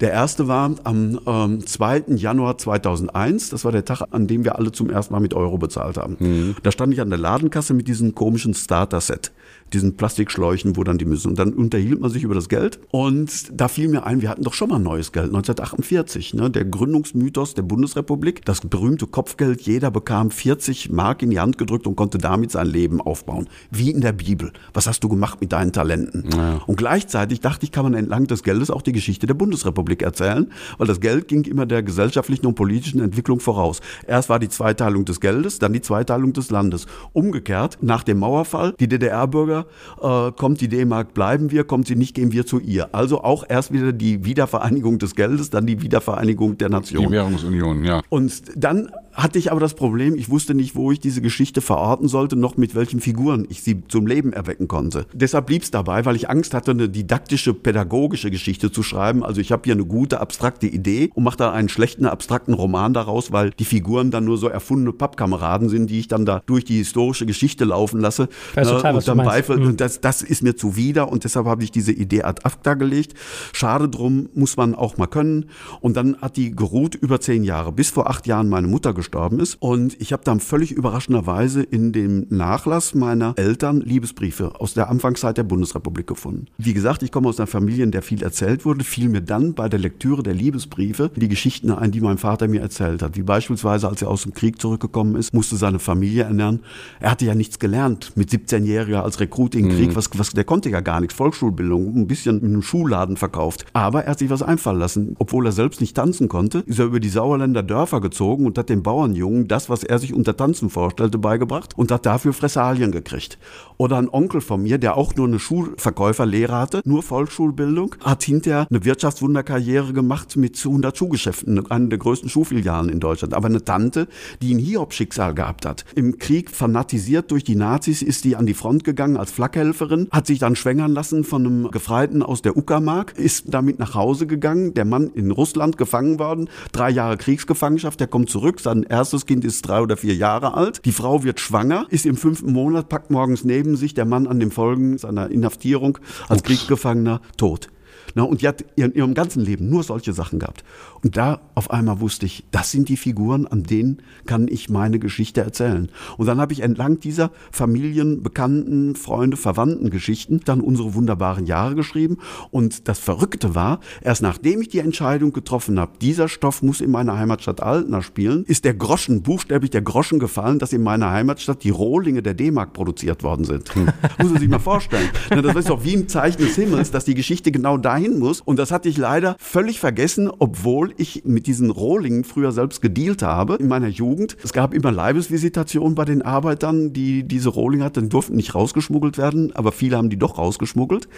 Der erste war am ähm, 2. Januar 2001. Das war der Tag, an dem wir alle zum ersten Mal mit Euro bezahlt haben. Mhm. Da stand ich an der Ladenkasse mit diesem komischen Starter-Set, diesen Plastikschläuchen, wo dann die müssen. Und dann unterhielt man sich über das Geld. Und da fiel mir ein, wir hatten doch schon mal neues Geld, 1948. Ne? Der Gründungsmythos der Bundesrepublik, das berühmte Kopfgeld, jeder bekam 40 Mark in die Hand gedrückt und konnte damit sein Leben aufbauen. Wie in der Bibel. Was hast du gemacht mit deinen Talenten? Und gleichzeitig dachte ich, kann man entlang des Geldes auch die Geschichte der Bundesrepublik erzählen, weil das Geld ging immer der gesellschaftlichen und politischen Entwicklung voraus. Erst war die Zweiteilung des Geldes, dann die Zweiteilung des Landes. Umgekehrt, nach dem Mauerfall, die DDR-Bürger, äh, kommt die D-Mark, bleiben wir, kommt sie nicht, gehen wir zu ihr. Also auch erst wieder die Wiedervereinigung des Geldes, dann die Wiedervereinigung der Nation. Die Währungsunion, ja. Und dann hatte ich aber das Problem, ich wusste nicht, wo ich diese Geschichte verorten sollte, noch mit welchen Figuren ich sie zum Leben erwecken konnte. Deshalb blieb es dabei, weil ich Angst hatte, eine didaktische, pädagogische Geschichte zu schreiben. Also ich habe hier eine gute, abstrakte Idee und mache da einen schlechten, abstrakten Roman daraus, weil die Figuren dann nur so erfundene Pappkameraden sind, die ich dann da durch die historische Geschichte laufen lasse. Weiß total, was und dann beifall, Mhm. das, das ist mir zuwider und deshalb habe ich diese Idee ad acta gelegt. Schade drum, muss man auch mal können. Und dann hat die geruht über zehn Jahre, bis vor acht Jahren meine Mutter gestorben ist. Und ich habe dann völlig überraschenderweise in dem Nachlass meiner Eltern Liebesbriefe aus der Anfangszeit der Bundesrepublik gefunden. Wie gesagt, ich komme aus einer Familie, in der viel erzählt wurde, fiel mir dann bei der Lektüre der Liebesbriefe die Geschichten ein, die mein Vater mir erzählt hat. Wie beispielsweise, als er aus dem Krieg zurückgekommen ist, musste seine Familie ernähren. Er hatte ja nichts gelernt mit 17-Jähriger als Rekrut im Krieg. Was, was, der konnte ja gar nichts. Volksschulbildung, ein bisschen in einem Schuhladen verkauft. Aber er hat sich was einfallen lassen. Obwohl er selbst nicht tanzen konnte, ist er über die Sauerländer Dörfer gezogen und hat den Bauernjungen das, was er sich unter Tanzen vorstellte, beigebracht und hat dafür Fressalien gekriegt. Oder ein Onkel von mir, der auch nur eine Schulverkäuferlehre hatte, nur Volksschulbildung, hat hinterher eine Wirtschaftswunderkarriere gemacht mit 100 Schuhgeschäften, einer der größten Schuhfilialen in Deutschland. Aber eine Tante, die ein Hiobschicksal gehabt hat. Im Krieg fanatisiert durch die Nazis ist die an die Front gegangen als Flakhelferin, hat sich dann schwängern lassen von einem Gefreiten aus der Uckermark, ist damit nach Hause gegangen, der Mann in Russland gefangen worden, drei Jahre Kriegsgefangenschaft, der kommt zurück, sein erstes Kind ist drei oder vier Jahre alt, die Frau wird schwanger, ist im fünften Monat, packt morgens neben sich der Mann an den Folgen seiner Inhaftierung als Kriegsgefangener tot. Na, und die hat in ihrem ganzen Leben nur solche Sachen gehabt. Und da auf einmal wusste ich, das sind die Figuren, an denen kann ich meine Geschichte erzählen. Und dann habe ich entlang dieser Familien, Bekannten, Freunde, Verwandten Geschichten dann unsere wunderbaren Jahre geschrieben. Und das Verrückte war, erst nachdem ich die Entscheidung getroffen habe, dieser Stoff muss in meiner Heimatstadt Altena spielen, ist der Groschen, buchstäblich der Groschen gefallen, dass in meiner Heimatstadt die Rohlinge der D-Mark produziert worden sind. Muss man sich mal vorstellen. Na, Das ist doch wie im Zeichen des Himmels, dass die Geschichte genau dahin hin muss. Und das hatte ich leider völlig vergessen, obwohl ich mit diesen Rohlingen früher selbst gedealt habe in meiner Jugend. Es gab immer Leibesvisitationen bei den Arbeitern, die diese Rohlinge hatten, durften nicht rausgeschmuggelt werden, aber viele haben die doch rausgeschmuggelt.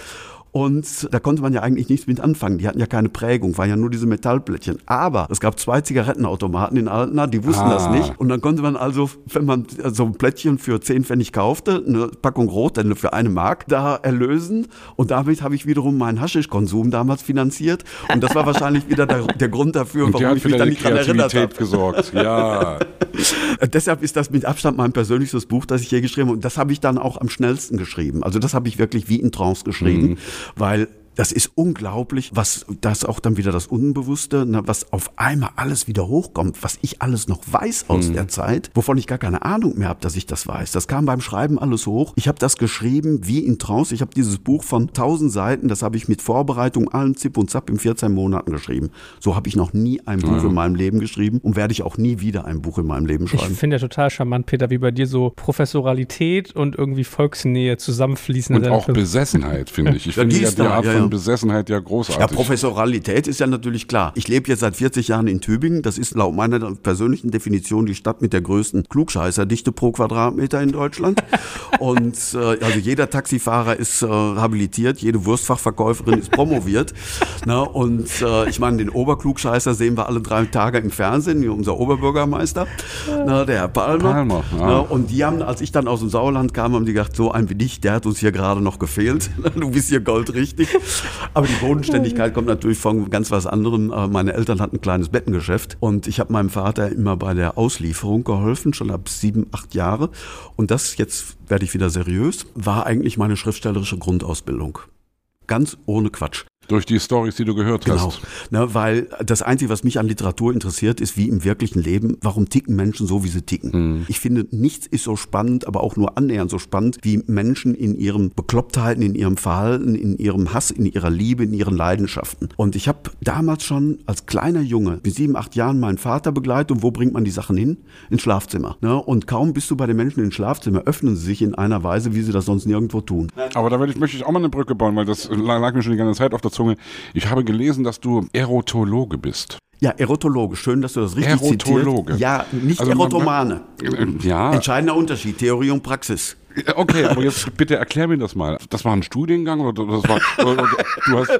Und da konnte man ja eigentlich nichts mit anfangen. Die hatten ja keine Prägung, waren ja nur diese Metallplättchen. Aber es gab zwei Zigarettenautomaten in Altena, die wussten ah. das nicht. Und dann konnte man also, wenn man so ein Plättchen für 10 Pfennig kaufte, eine Packung Rot dann für eine Mark, da erlösen. Und damit habe ich wiederum meinen Haschischkonsum damals finanziert. Und das war wahrscheinlich wieder der, der Grund dafür, Und warum ich mich da nicht dran erinnert habe. gesorgt, ja. Deshalb ist das mit Abstand mein persönlichstes Buch, das ich hier geschrieben habe. Und das habe ich dann auch am schnellsten geschrieben. Also das habe ich wirklich wie in Trance geschrieben. Mhm weil das ist unglaublich, was das auch dann wieder das Unbewusste, ne, was auf einmal alles wieder hochkommt, was ich alles noch weiß aus mhm. der Zeit, wovon ich gar keine Ahnung mehr habe, dass ich das weiß. Das kam beim Schreiben alles hoch. Ich habe das geschrieben wie in Trance. Ich habe dieses Buch von 1000 Seiten, das habe ich mit Vorbereitung, allen Zip und Zap in 14 Monaten geschrieben. So habe ich noch nie ein Buch mhm. in meinem Leben geschrieben und werde ich auch nie wieder ein Buch in meinem Leben schreiben. Ich finde ja total charmant, Peter, wie bei dir so Professoralität und irgendwie Volksnähe zusammenfließen. Und auch Besessenheit, finde ich. Ich finde ja, die Art ja, ja. von Besessenheit ja großartig. Ja, Professoralität ist ja natürlich klar. Ich lebe jetzt seit 40 Jahren in Tübingen. Das ist laut meiner persönlichen Definition die Stadt mit der größten Klugscheißerdichte pro Quadratmeter in Deutschland. Und äh, also jeder Taxifahrer ist äh, habilitiert, jede Wurstfachverkäuferin ist promoviert. Na, und äh, ich meine, den Oberklugscheißer sehen wir alle drei Tage im Fernsehen, unser Oberbürgermeister, na, der Herr Palmer. Palmer ja. na, und die haben, als ich dann aus dem Sauerland kam, haben die gedacht, so ein wie dich, der hat uns hier gerade noch gefehlt. Du bist hier goldrichtig. Aber die Bodenständigkeit kommt natürlich von ganz was anderem. Äh, meine Eltern hatten ein kleines Bettengeschäft und ich habe meinem Vater immer bei der Auslieferung geholfen, schon ab sieben, acht Jahre. Und das, jetzt werde ich wieder seriös, war eigentlich meine schriftstellerische Grundausbildung. Ganz ohne Quatsch. Durch die Stories, die du gehört genau. hast. Genau, ne, weil das Einzige, was mich an Literatur interessiert, ist wie im wirklichen Leben, warum ticken Menschen so, wie sie ticken. Mhm. Ich finde, nichts ist so spannend, aber auch nur annähernd so spannend, wie Menschen in ihren Beklopptheiten, in ihrem Verhalten, in ihrem Hass, in ihrer Liebe, in ihren Leidenschaften. Und ich habe damals schon als kleiner Junge, mit sieben, acht Jahren, meinen Vater begleitet. Und wo bringt man die Sachen hin? Ins Schlafzimmer. Ne? Und kaum bist du bei den Menschen ins Schlafzimmer, öffnen sie sich in einer Weise, wie sie das sonst nirgendwo tun. Aber da möchte ich auch mal eine Brücke bauen, weil das lag mir schon die ganze Zeit auf der Zunge. Ich habe gelesen, dass du Erotologe bist. Ja, Erotologe. Schön, dass du das richtig Erotologe. zitierst. Ja, nicht also Erotomane. Man, ja. Entscheidender Unterschied, Theorie und Praxis. Okay, aber jetzt bitte erklär mir das mal. Das war ein Studiengang oder, das war, oder, du hast,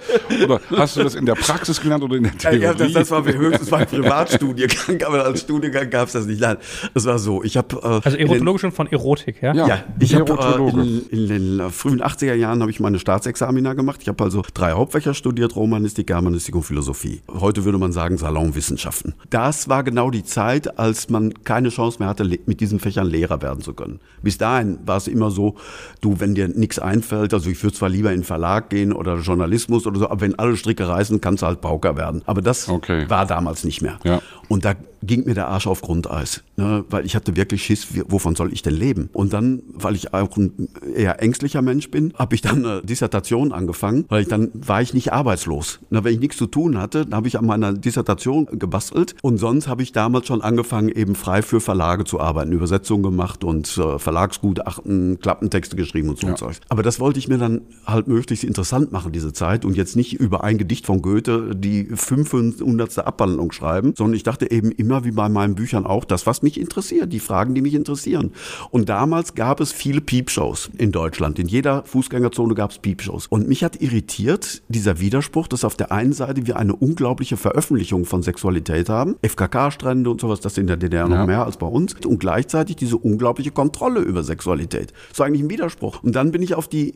oder hast du das in der Praxis gelernt oder in der Theorie? Ja, das, das war höchstens ein Privatstudiengang, aber als Studiengang gab es das nicht. Nein, das war so. Ich habe äh, also Erotologe schon von Erotik, ja? Ja, ja ich habe äh, in, in, den frühen 80er Jahren habe ich meine Staatsexamina gemacht. Ich habe also drei Hauptfächer studiert: Romanistik, Germanistik und Philosophie. Heute würde man sagen Salonwissenschaften. Das war genau die Zeit, als man keine Chance mehr hatte, mit diesen Fächern Lehrer werden zu können. Bis dahin war es es immer so, du, wenn dir nichts einfällt, also ich würde zwar lieber in den Verlag gehen oder Journalismus oder so, aber wenn alle Stricke reißen, kannst du halt Pauker werden. Aber das okay. war damals nicht mehr. Ja. Und da ging mir der Arsch auf Grundeis, ne? weil ich hatte wirklich Schiss, wovon soll ich denn leben? Und dann, weil ich auch ein eher ängstlicher Mensch bin, habe ich dann eine Dissertation angefangen, weil ich dann war ich nicht arbeitslos. Na, wenn ich nichts zu tun hatte, dann habe ich an meiner Dissertation gebastelt und sonst habe ich damals schon angefangen, eben frei für Verlage zu arbeiten, Übersetzungen gemacht und äh, Verlagsgutachten, Klappentexte geschrieben und so ja. Zeug. Aber das wollte ich mir dann halt möglichst interessant machen, diese Zeit und jetzt nicht über ein Gedicht von Goethe die 500. Abwandlung schreiben, sondern ich dachte eben immer immer wie bei meinen Büchern auch das, was mich interessiert, die Fragen, die mich interessieren. Und damals gab es viele Piepshows in Deutschland. In jeder Fußgängerzone gab es Piepshows. Und mich hat irritiert dieser Widerspruch, dass auf der einen Seite wir eine unglaubliche Veröffentlichung von Sexualität haben, FKK-Strände und sowas, das in der DDR ja. noch mehr als bei uns, und gleichzeitig diese unglaubliche Kontrolle über Sexualität. So eigentlich ein Widerspruch. Und dann bin ich auf die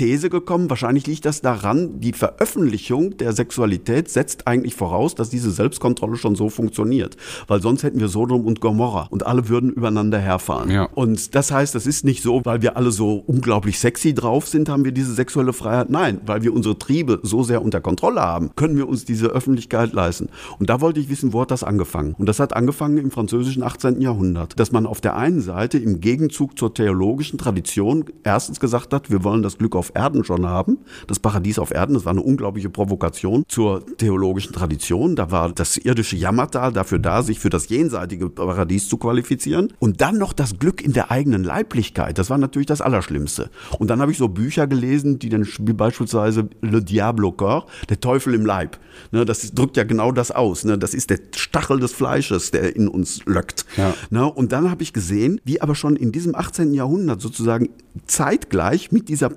These gekommen, wahrscheinlich liegt das daran, die Veröffentlichung der Sexualität setzt eigentlich voraus, dass diese Selbstkontrolle schon so funktioniert. Weil sonst hätten wir Sodom und Gomorra und alle würden übereinander herfahren. Ja. Und das heißt, das ist nicht so, weil wir alle so unglaublich sexy drauf sind, haben wir diese sexuelle Freiheit. Nein, weil wir unsere Triebe so sehr unter Kontrolle haben, können wir uns diese Öffentlichkeit leisten. Und da wollte ich wissen, wo hat das angefangen? Und das hat angefangen im französischen 18. Jahrhundert. Dass man auf der einen Seite im Gegenzug zur theologischen Tradition erstens gesagt hat, wir wollen das Glück auf auf Erden schon haben. Das Paradies auf Erden, das war eine unglaubliche Provokation zur theologischen Tradition. Da war das irdische Jammertal dafür da, sich für das jenseitige Paradies zu qualifizieren. Und dann noch das Glück in der eigenen Leiblichkeit. Das war natürlich das Allerschlimmste. Und dann habe ich so Bücher gelesen, die dann wie beispielsweise Le Diable au Corps, der Teufel im Leib. Ne, das drückt ja genau das aus. Ne? Das ist der Stachel des Fleisches, der in uns löckt. Ja. Ne? Und dann habe ich gesehen, wie aber schon in diesem 18. Jahrhundert sozusagen zeitgleich mit dieser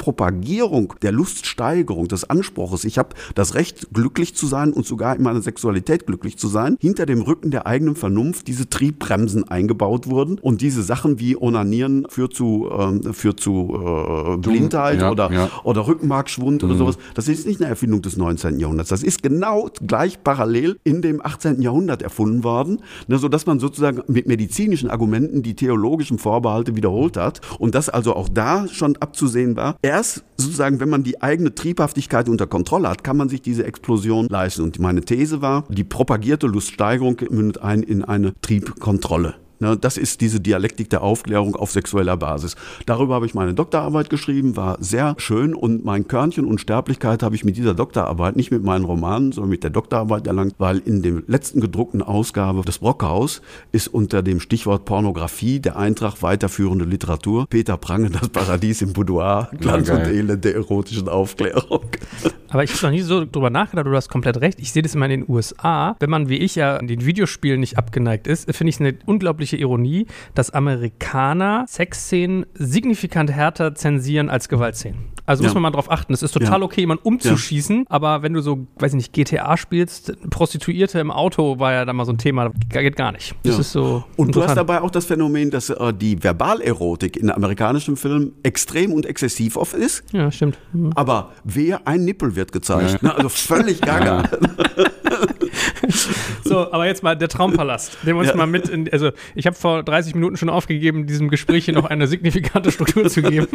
Propagierung der Luststeigerung, des Anspruches, ich habe das Recht, glücklich zu sein und sogar in meiner Sexualität glücklich zu sein, hinter dem Rücken der eigenen Vernunft diese Triebbremsen eingebaut wurden und diese Sachen wie Onanieren führt zu, äh, führt zu äh, Blindheit ja, oder, ja. oder Rückenmarkschwund mhm. oder sowas. Das ist nicht eine Erfindung des 19. Jahrhunderts. Das ist genau gleich parallel in dem 18. Jahrhundert erfunden worden, ne, sodass man sozusagen mit medizinischen Argumenten die theologischen Vorbehalte wiederholt hat und das also auch da schon abzusehen war. Erst sozusagen, wenn man die eigene Triebhaftigkeit unter Kontrolle hat, kann man sich diese Explosion leisten. Und meine These war, die propagierte Luststeigerung mündet ein in eine Triebkontrolle. Ne, das ist diese Dialektik der Aufklärung auf sexueller Basis. Darüber habe ich meine Doktorarbeit geschrieben, war sehr schön und mein Körnchen Unsterblichkeit habe ich mit dieser Doktorarbeit, nicht mit meinen Romanen, sondern mit der Doktorarbeit erlangt, weil in der letzten gedruckten Ausgabe des Brockhaus ist unter dem Stichwort Pornografie der Eintrag weiterführende Literatur Peter Prange, das Paradies im Boudoir, Glanz ja, und Elend der erotischen Aufklärung. Aber ich habe noch nie so drüber nachgedacht, du hast komplett recht. Ich sehe das immer in den USA. Wenn man wie ich ja den Videospielen nicht abgeneigt ist, finde ich es eine unglaubliche unglaubliche Ironie, dass Amerikaner Sexszenen signifikant härter zensieren als Gewaltszenen. Also ja. muss man mal drauf achten. Es ist total ja. okay, jemanden umzuschießen, ja. aber wenn du so, weiß ich nicht, GTA spielst, Prostituierte im Auto war ja da mal so ein Thema, geht gar nicht. Das ist so. Und du hast dabei auch das Phänomen, dass äh, die Verbalerotik in amerikanischen Filmen extrem und exzessiv oft ist. Ja, stimmt. Mhm. Aber wer ein Nippel wird gezeigt. Ne? Also völlig gaga. so, aber jetzt mal der Traumpalast. Den uns ja. mal mit in, also ich habe vor 30 Minuten schon aufgegeben, diesem Gespräch hier noch eine signifikante Struktur zu geben.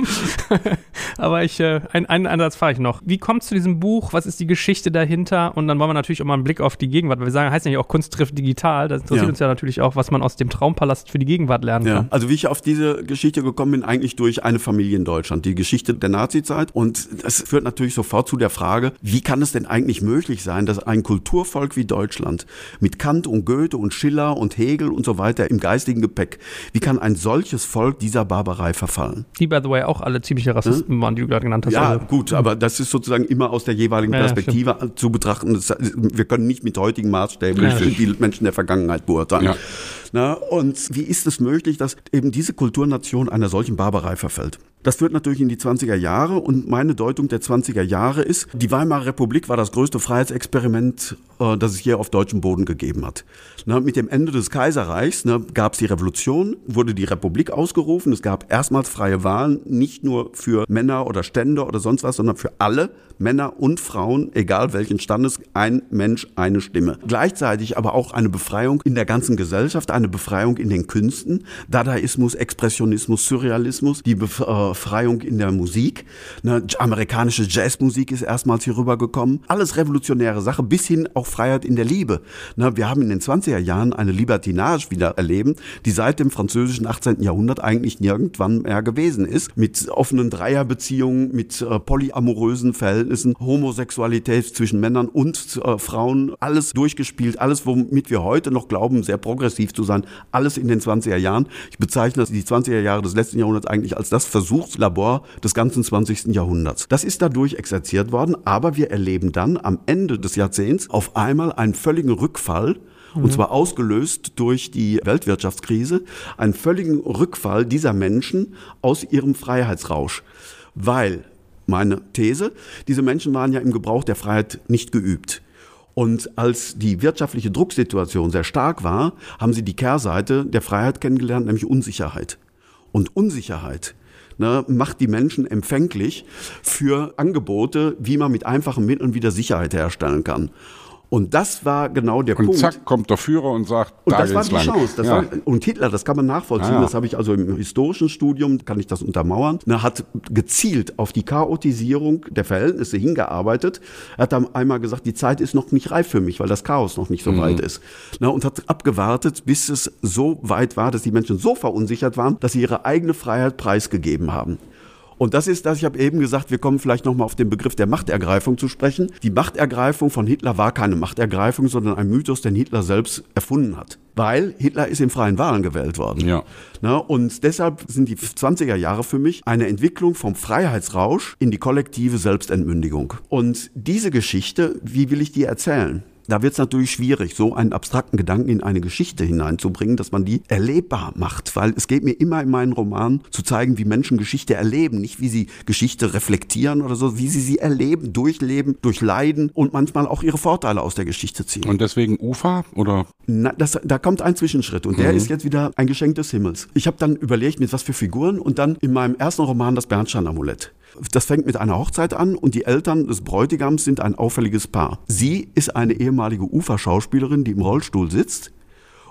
aber ich, äh, ein, einen Ansatz fahre ich noch. Wie kommt es zu diesem Buch? Was ist die Geschichte dahinter? Und dann wollen wir natürlich auch mal einen Blick auf die Gegenwart, weil wir sagen, heißt ja auch Kunst trifft digital. Das interessiert ja. uns ja natürlich auch, was man aus dem Traumpalast für die Gegenwart lernen ja. kann. Also wie ich auf diese Geschichte gekommen bin, eigentlich durch eine Familie in Deutschland, die Geschichte der Nazizeit. Und das führt natürlich sofort zu der Frage, wie kann es denn eigentlich möglich sein, dass ein Kulturvolk wie Deutschland mit Kant und Goethe und Schiller und Hegel und so weiter im geistigen Gepäck, wie kann ein solches Volk dieser Barbarei verfallen? Die, by the way, auch alle ziemliche Rassisten hm? waren, die du gerade genannt hast. Ja, also. gut, aber das ist sozusagen immer aus der jeweiligen Perspektive ja, zu betrachten. Das, wir können nicht mit heutigen Maßstäben ja, die Menschen der Vergangenheit beurteilen. Na, und wie ist es möglich, dass eben diese Kulturnation einer solchen Barbarei verfällt? Das führt natürlich in die 20er Jahre und meine Deutung der 20er Jahre ist, die Weimarer Republik war das größte Freiheitsexperiment, äh, das es hier auf deutschem Boden gegeben hat. Na, mit dem Ende des Kaiserreichs ne, gab es die Revolution, wurde die Republik ausgerufen, es gab erstmals freie Wahlen, nicht nur für Männer oder Stände oder sonst was, sondern für alle Männer und Frauen, egal welchen Standes, ein Mensch, eine Stimme. Gleichzeitig aber auch eine Befreiung in der ganzen Gesellschaft, eine Befreiung in den Künsten, Dadaismus, Expressionismus, Surrealismus, die Befreiung in der Musik. Eine amerikanische Jazzmusik ist erstmals hier rübergekommen. Alles revolutionäre Sache, bis hin auch Freiheit in der Liebe. Wir haben in den 20er Jahren eine Libertinage wieder erleben, die seit dem französischen 18. Jahrhundert eigentlich nirgendwann mehr gewesen ist. Mit offenen Dreierbeziehungen, mit äh, polyamorösen Verhältnissen, Homosexualität zwischen Männern und äh, Frauen, alles durchgespielt, alles, womit wir heute noch glauben, sehr progressiv zu sein, alles in den 20er Jahren. Ich bezeichne die 20er Jahre des letzten Jahrhunderts eigentlich als das Versuchslabor des ganzen 20. Jahrhunderts. Das ist dadurch exerziert worden, aber wir erleben dann am Ende des Jahrzehnts auf einmal einen völligen Rückfall und mhm. zwar ausgelöst durch die Weltwirtschaftskrise, einen völligen Rückfall dieser Menschen aus ihrem Freiheitsrausch. Weil, meine These, diese Menschen waren ja im Gebrauch der Freiheit nicht geübt. Und als die wirtschaftliche Drucksituation sehr stark war, haben sie die Kehrseite der Freiheit kennengelernt, nämlich Unsicherheit. Und Unsicherheit ne, macht die Menschen empfänglich für Angebote, wie man mit einfachen Mitteln wieder Sicherheit herstellen kann. Und das war genau der und Punkt. Und zack, kommt der Führer und sagt, und da das war die lang. Chance. Ja. War, und Hitler, das kann man nachvollziehen, ja. das habe ich also im historischen Studium, kann ich das untermauern, er hat gezielt auf die Chaotisierung der Verhältnisse hingearbeitet. Er hat dann einmal gesagt, die Zeit ist noch nicht reif für mich, weil das Chaos noch nicht so mhm. weit ist. Na, und hat abgewartet, bis es so weit war, dass die Menschen so verunsichert waren, dass sie ihre eigene Freiheit preisgegeben haben. Und das ist das, ich habe eben gesagt, wir kommen vielleicht nochmal auf den Begriff der Machtergreifung zu sprechen. Die Machtergreifung von Hitler war keine Machtergreifung, sondern ein Mythos, den Hitler selbst erfunden hat. Weil Hitler ist in freien Wahlen gewählt worden. Ja. Na, und deshalb sind die 20er Jahre für mich eine Entwicklung vom Freiheitsrausch in die kollektive Selbstentmündigung. Und diese Geschichte, wie will ich die erzählen? Da wird es natürlich schwierig, so einen abstrakten Gedanken in eine Geschichte hineinzubringen, dass man die erlebbar macht. Weil es geht mir immer in meinen Romanen zu zeigen, wie Menschen Geschichte erleben, nicht wie sie Geschichte reflektieren oder so, wie sie sie erleben, durchleben, durchleiden und manchmal auch ihre Vorteile aus der Geschichte ziehen. Und deswegen Ufer oder? Na, das, da kommt ein Zwischenschritt und der ist jetzt wieder ein Geschenk des Himmels. Ich habe dann überlegt, mit was für Figuren und dann in meinem ersten Roman das Bernstein-Amulett. Das fängt mit einer Hochzeit an und die Eltern des Bräutigams sind ein auffälliges Paar. Sie ist eine ehemalige Uferschauspielerin, die im Rollstuhl sitzt.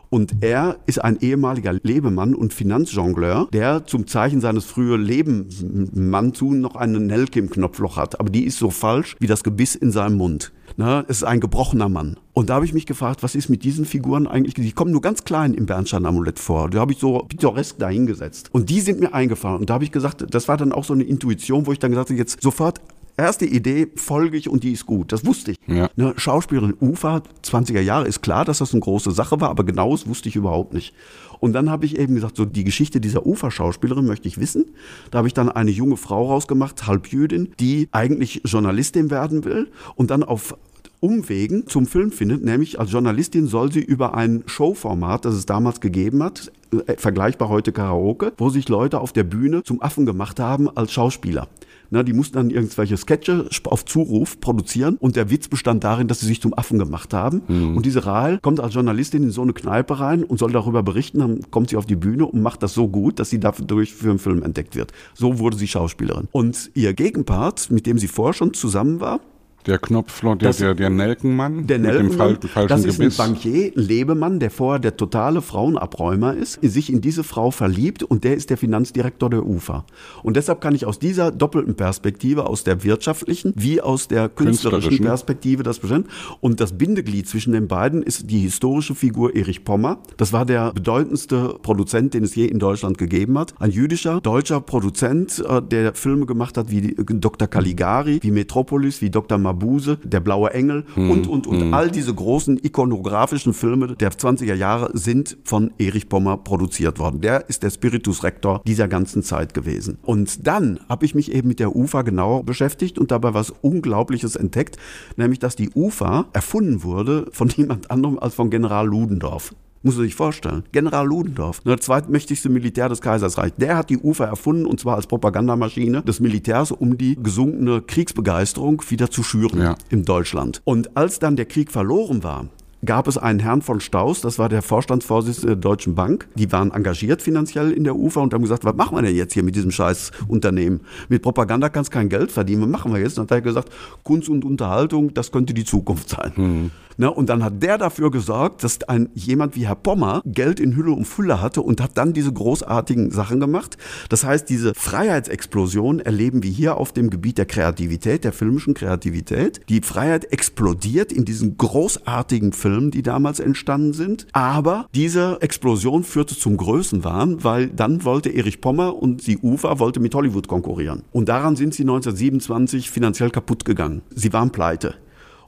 Und er ist ein ehemaliger Lebemann und Finanzjongleur, der zum Zeichen seines frühen Lebenmanntun noch eine Nelke im Knopfloch hat. Aber die ist so falsch wie das Gebiss in seinem Mund. Na, es ist ein gebrochener Mann. Und da habe ich mich gefragt, was ist mit diesen Figuren eigentlich? Die kommen nur ganz klein im Bernstein-Amulett vor. Da habe ich so pittoresk dahingesetzt. Und die sind mir eingefallen. Und da habe ich gesagt, das war dann auch so eine Intuition, wo ich dann gesagt habe, jetzt sofort erste Idee folge ich und die ist gut. Das wusste ich. Ja. Ne, Schauspielerin Ufa, 20er Jahre, ist klar, dass das eine große Sache war, aber genaues wusste ich überhaupt nicht. Und dann habe ich eben gesagt, so die Geschichte dieser Ufa-Schauspielerin möchte ich wissen. Da habe ich dann eine junge Frau rausgemacht, Halbjüdin, die eigentlich Journalistin werden will und dann auf Umwegen zum Film findet, nämlich als Journalistin soll sie über ein Showformat, das es damals gegeben hat, äh, vergleichbar heute Karaoke, wo sich Leute auf der Bühne zum Affen gemacht haben als Schauspieler. Na, die mussten dann irgendwelche Sketche auf Zuruf produzieren und der Witz bestand darin, dass sie sich zum Affen gemacht haben. Und diese Rahel kommt als Journalistin in so eine Kneipe rein und soll darüber berichten. Dann kommt sie auf die Bühne und macht das so gut, dass sie dadurch für einen Film entdeckt wird. So wurde sie Schauspielerin. Und ihr Gegenpart, mit dem sie vorher schon zusammen war, Der Knopfloch, der, der, der Nelkenmann der mit dem Nelkenmann, das ist Gebiss. ein Bankier, ein Lebemann, der vorher der totale Frauenabräumer ist, sich in diese Frau verliebt und der ist der Finanzdirektor der UFA. Und deshalb kann ich aus dieser doppelten Perspektive, aus der wirtschaftlichen wie aus der künstlerischen, Künstlerischen. Perspektive das bestimmen. Und das Bindeglied zwischen den beiden ist die historische Figur Erich Pommer. Das war der bedeutendste Produzent, den es je in Deutschland gegeben hat. Ein jüdischer, deutscher Produzent, äh, der Filme gemacht hat wie die- Dr. Caligari, wie Metropolis, wie Dr. Mabuse, Der blaue Engel und, und, und. All diese großen ikonografischen Filme der 20er Jahre sind von Erich Pommer produziert worden. Der ist der Spiritus Rector dieser ganzen Zeit gewesen. Und dann habe ich mich eben mit der UFA genauer beschäftigt und dabei was Unglaubliches entdeckt, nämlich dass die UFA erfunden wurde von niemand anderem als von General Ludendorff. Muss man sich vorstellen. General Ludendorff, der zweitmächtigste Militär des Kaisersreichs, der hat die UFA erfunden und zwar als Propagandamaschine des Militärs, um die gesunkene Kriegsbegeisterung wieder zu schüren Ja. in Deutschland. Und als dann der Krieg verloren war, gab es einen Herrn von Staus, das war der Vorstandsvorsitzende der Deutschen Bank. Die waren engagiert finanziell in der UFA und haben gesagt, was machen wir denn jetzt hier mit diesem scheiß Unternehmen? Mit Propaganda kannst kein Geld verdienen, was machen wir jetzt? Und dann hat er gesagt, Kunst und Unterhaltung, das könnte die Zukunft sein. Ne, und dann hat der dafür gesorgt, dass ein, jemand wie Herr Pommer Geld in Hülle und Fülle hatte und hat dann diese großartigen Sachen gemacht. Das heißt, diese Freiheitsexplosion erleben wir hier auf dem Gebiet der Kreativität, der filmischen Kreativität. Die Freiheit explodiert in diesen großartigen Filmen, die damals entstanden sind. Aber diese Explosion führte zum Größenwahn, weil dann wollte Erich Pommer und die UFA wollte mit Hollywood konkurrieren. Und daran sind sie 1927 finanziell kaputt gegangen. Sie waren pleite.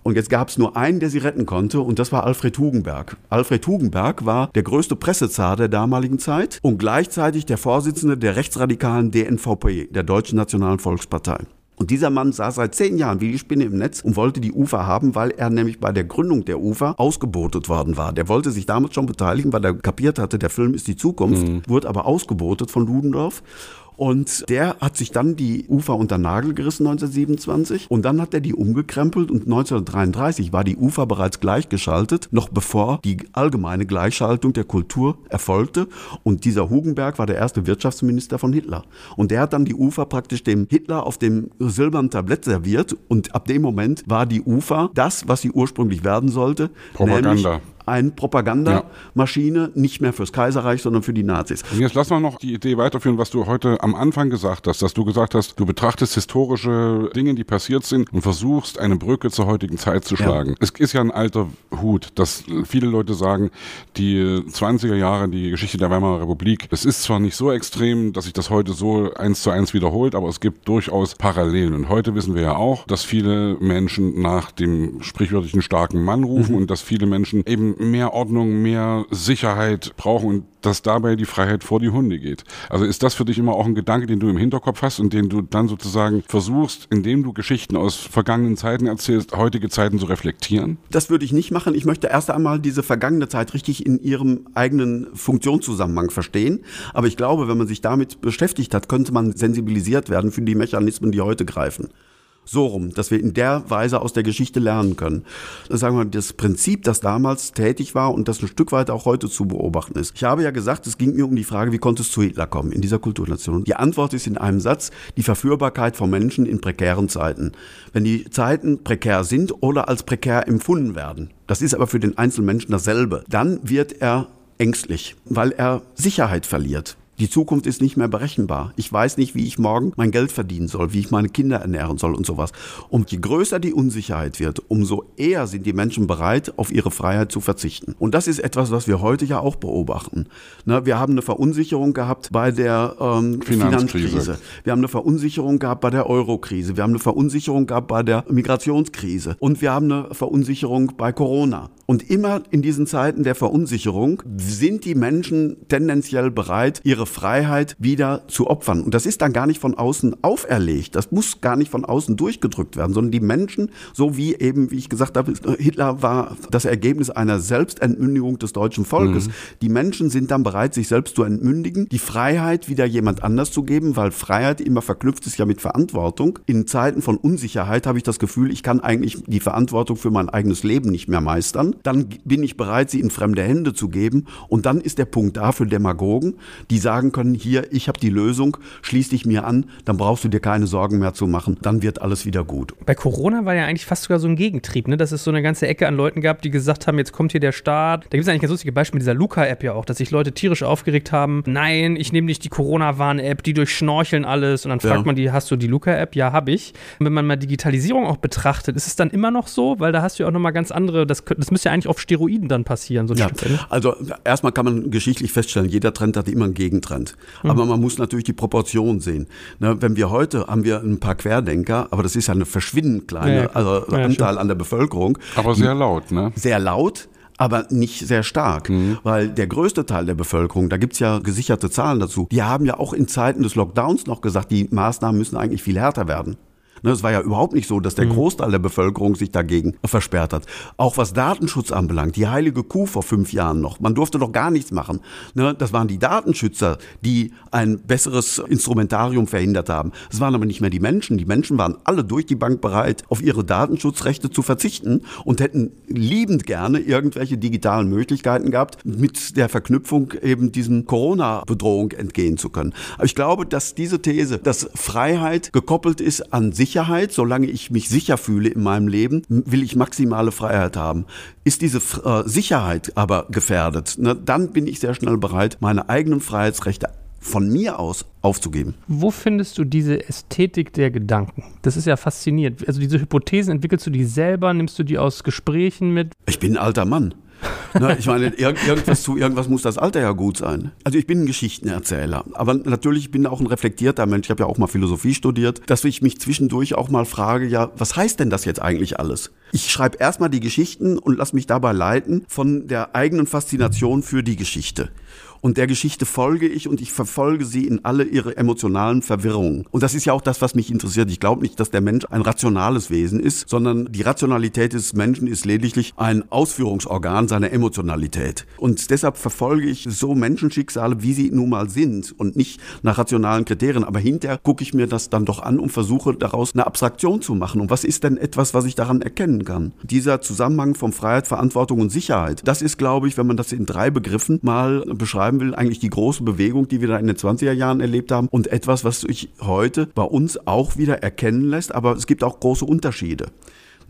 Und jetzt gab es nur einen, der sie retten konnte, und das war Alfred Hugenberg. Alfred Hugenberg war der größte Pressezar der damaligen Zeit und gleichzeitig der Vorsitzende der rechtsradikalen DNVP, der Deutschen Nationalen Volkspartei. Und dieser Mann saß seit zehn Jahren wie die Spinne im Netz und wollte die UFA haben, weil er nämlich bei der Gründung der UFA ausgebotet worden war. Der wollte sich damals schon beteiligen, weil er kapiert hatte, der Film ist die Zukunft, wurde aber ausgebotet von Ludendorff. Und der hat sich dann die Ufer unter Nagel gerissen 1927 und dann hat er die umgekrempelt und 1933 war die Ufer bereits gleichgeschaltet, noch bevor die allgemeine Gleichschaltung der Kultur erfolgte. Und dieser Hugenberg war der erste Wirtschaftsminister von Hitler. Und der hat dann die Ufer praktisch dem Hitler auf dem silbernen Tablett serviert. Und ab dem Moment war die Ufer das, was sie ursprünglich werden sollte, Propaganda. nämlich eine Propagandamaschine, nicht mehr fürs Kaiserreich, sondern für die Nazis. Und jetzt lass mal noch die Idee weiterführen, was du heute am Anfang gesagt hast, dass du gesagt hast, du betrachtest historische Dinge, die passiert sind und versuchst, eine Brücke zur heutigen Zeit zu schlagen. Ja. Es ist ja ein alter Hut, dass viele Leute sagen, die 20er Jahre, die Geschichte der Weimarer Republik, es ist zwar nicht so extrem, dass sich das heute so eins zu eins wiederholt, aber es gibt durchaus Parallelen. Und heute wissen wir ja auch, dass viele Menschen nach dem sprichwörtlichen starken Mann rufen mhm. und dass viele Menschen eben mehr Ordnung, mehr Sicherheit brauchen und dass dabei die Freiheit vor die Hunde geht. Also ist das für dich immer auch ein Gedanke, den du im Hinterkopf hast und den du dann sozusagen versuchst, indem du Geschichten aus vergangenen Zeiten erzählst, heutige Zeiten zu reflektieren? Das würde ich nicht machen. Ich möchte erst einmal diese vergangene Zeit richtig in ihrem eigenen Funktionszusammenhang verstehen. Aber ich glaube, wenn man sich damit beschäftigt hat, könnte man sensibilisiert werden für die Mechanismen, die heute greifen. So rum, dass wir in der Weise aus der Geschichte lernen können. Das sagen wir, das Prinzip, das damals tätig war und das ein Stück weit auch heute zu beobachten ist. Ich habe ja gesagt, es ging mir um die Frage, wie konnte es zu Hitler kommen in dieser Kulturnation? Die Antwort ist in einem Satz, die Verführbarkeit von Menschen in prekären Zeiten. Wenn die Zeiten prekär sind oder als prekär empfunden werden, das ist aber für den einzelnen Menschen dasselbe, dann wird er ängstlich, weil er Sicherheit verliert. Die Zukunft ist nicht mehr berechenbar. Ich weiß nicht, wie ich morgen mein Geld verdienen soll, wie ich meine Kinder ernähren soll und sowas. Und je größer die Unsicherheit wird, umso eher sind die Menschen bereit, auf ihre Freiheit zu verzichten. Und das ist etwas, was wir heute ja auch beobachten. Ne, wir haben eine Verunsicherung gehabt bei der ähm, Finanzkrise. Finanzkrise. Wir haben eine Verunsicherung gehabt bei der Eurokrise. Wir haben eine Verunsicherung gehabt bei der Migrationskrise. Und wir haben eine Verunsicherung bei Corona. Und immer in diesen Zeiten der Verunsicherung sind die Menschen tendenziell bereit, ihre Freiheit wieder zu opfern. Und das ist dann gar nicht von außen auferlegt. Das muss gar nicht von außen durchgedrückt werden, sondern die Menschen, so wie eben, wie ich gesagt habe, Hitler war das Ergebnis einer Selbstentmündigung des deutschen Volkes. Mhm. Die Menschen sind dann bereit, sich selbst zu entmündigen, die Freiheit wieder jemand anders zu geben, weil Freiheit immer verknüpft ist ja mit Verantwortung. In Zeiten von Unsicherheit habe ich das Gefühl, ich kann eigentlich die Verantwortung für mein eigenes Leben nicht mehr meistern dann bin ich bereit, sie in fremde Hände zu geben. Und dann ist der Punkt da für Demagogen, die sagen können, hier, ich habe die Lösung, schließ dich mir an, dann brauchst du dir keine Sorgen mehr zu machen, dann wird alles wieder gut. Bei Corona war ja eigentlich fast sogar so ein Gegentrieb, ne? dass es so eine ganze Ecke an Leuten gab, die gesagt haben, jetzt kommt hier der Staat. Da gibt es eigentlich ganz lustige Beispiele mit dieser Luca-App ja auch, dass sich Leute tierisch aufgeregt haben. Nein, ich nehme nicht die Corona-Warn-App, die durchschnorcheln alles. Und dann fragt ja. man die, hast du die Luca-App? Ja, habe ich. Und wenn man mal Digitalisierung auch betrachtet, ist es dann immer noch so, weil da hast du ja auch nochmal ganz andere, das, das müsste ja eigentlich auf Steroiden dann passieren. So ja, also erstmal kann man geschichtlich feststellen, jeder Trend hat immer einen Gegentrend. Mhm. Aber man muss natürlich die Proportion sehen. Ne, wenn wir heute haben wir ein paar Querdenker, aber das ist ja eine verschwindend kleine ja, also ja, Anteil an der Bevölkerung. Aber sehr laut, ne? Sehr laut aber nicht sehr stark, mhm. weil der größte Teil der Bevölkerung, da gibt's ja gesicherte Zahlen dazu, die haben ja auch in Zeiten des Lockdowns noch gesagt, die Maßnahmen müssen eigentlich viel härter werden. Ne, es war ja überhaupt nicht so, dass der mhm. Großteil der Bevölkerung sich dagegen versperrt hat. Auch was Datenschutz anbelangt, die heilige Kuh vor fünf Jahren noch. Man durfte doch gar nichts machen. Ne, das waren die Datenschützer, die ein besseres Instrumentarium verhindert haben. Es waren aber nicht mehr die Menschen. Die Menschen waren alle durch die Bank bereit, auf ihre Datenschutzrechte zu verzichten und hätten liebend gerne irgendwelche digitalen Möglichkeiten gehabt, mit der Verknüpfung eben diesem Corona-Bedrohung entgehen zu können. Aber ich glaube, dass diese These, dass Freiheit gekoppelt ist an sich Sicherheit, solange ich mich sicher fühle in meinem Leben, will ich maximale Freiheit haben. Ist diese äh, Sicherheit aber gefährdet, ne, dann bin ich sehr schnell bereit, meine eigenen Freiheitsrechte von mir aus aufzugeben. Wo findest du diese Ästhetik der Gedanken? Das ist ja faszinierend. Also diese Hypothesen entwickelst du die selber, nimmst du die aus Gesprächen mit? Ich bin ein alter Mann. Ne, ich meine, irgendwas zu irgendwas muss das Alter ja gut sein. Also ich bin ein Geschichtenerzähler, aber natürlich bin ich auch ein reflektierter Mensch. Ich habe ja auch mal Philosophie studiert, dass ich mich zwischendurch auch mal frage, ja, was heißt denn das jetzt eigentlich alles? Ich schreibe erstmal die Geschichten und lass mich dabei leiten von der eigenen Faszination für die Geschichte und der Geschichte folge ich und ich verfolge sie in alle ihre emotionalen Verwirrungen. Und das ist ja auch das, was mich interessiert. Ich glaube nicht, dass der Mensch ein rationales Wesen ist, sondern die Rationalität des Menschen ist lediglich ein Ausführungsorgan seiner Emotionalität. Und deshalb verfolge ich so Menschenschicksale, wie sie nun mal sind und nicht nach rationalen Kriterien. Aber hinterher gucke ich mir das dann doch an und versuche daraus eine Abstraktion zu machen. Und was ist denn etwas, was ich daran erkennen kann? Dieser Zusammenhang von Freiheit, Verantwortung und Sicherheit, das ist, glaube ich, wenn man das in drei Begriffen mal beschreibt, beschreiben will, eigentlich die große Bewegung, die wir da in den 20er Jahren erlebt haben und etwas, was sich heute bei uns auch wieder erkennen lässt, aber es gibt auch große Unterschiede.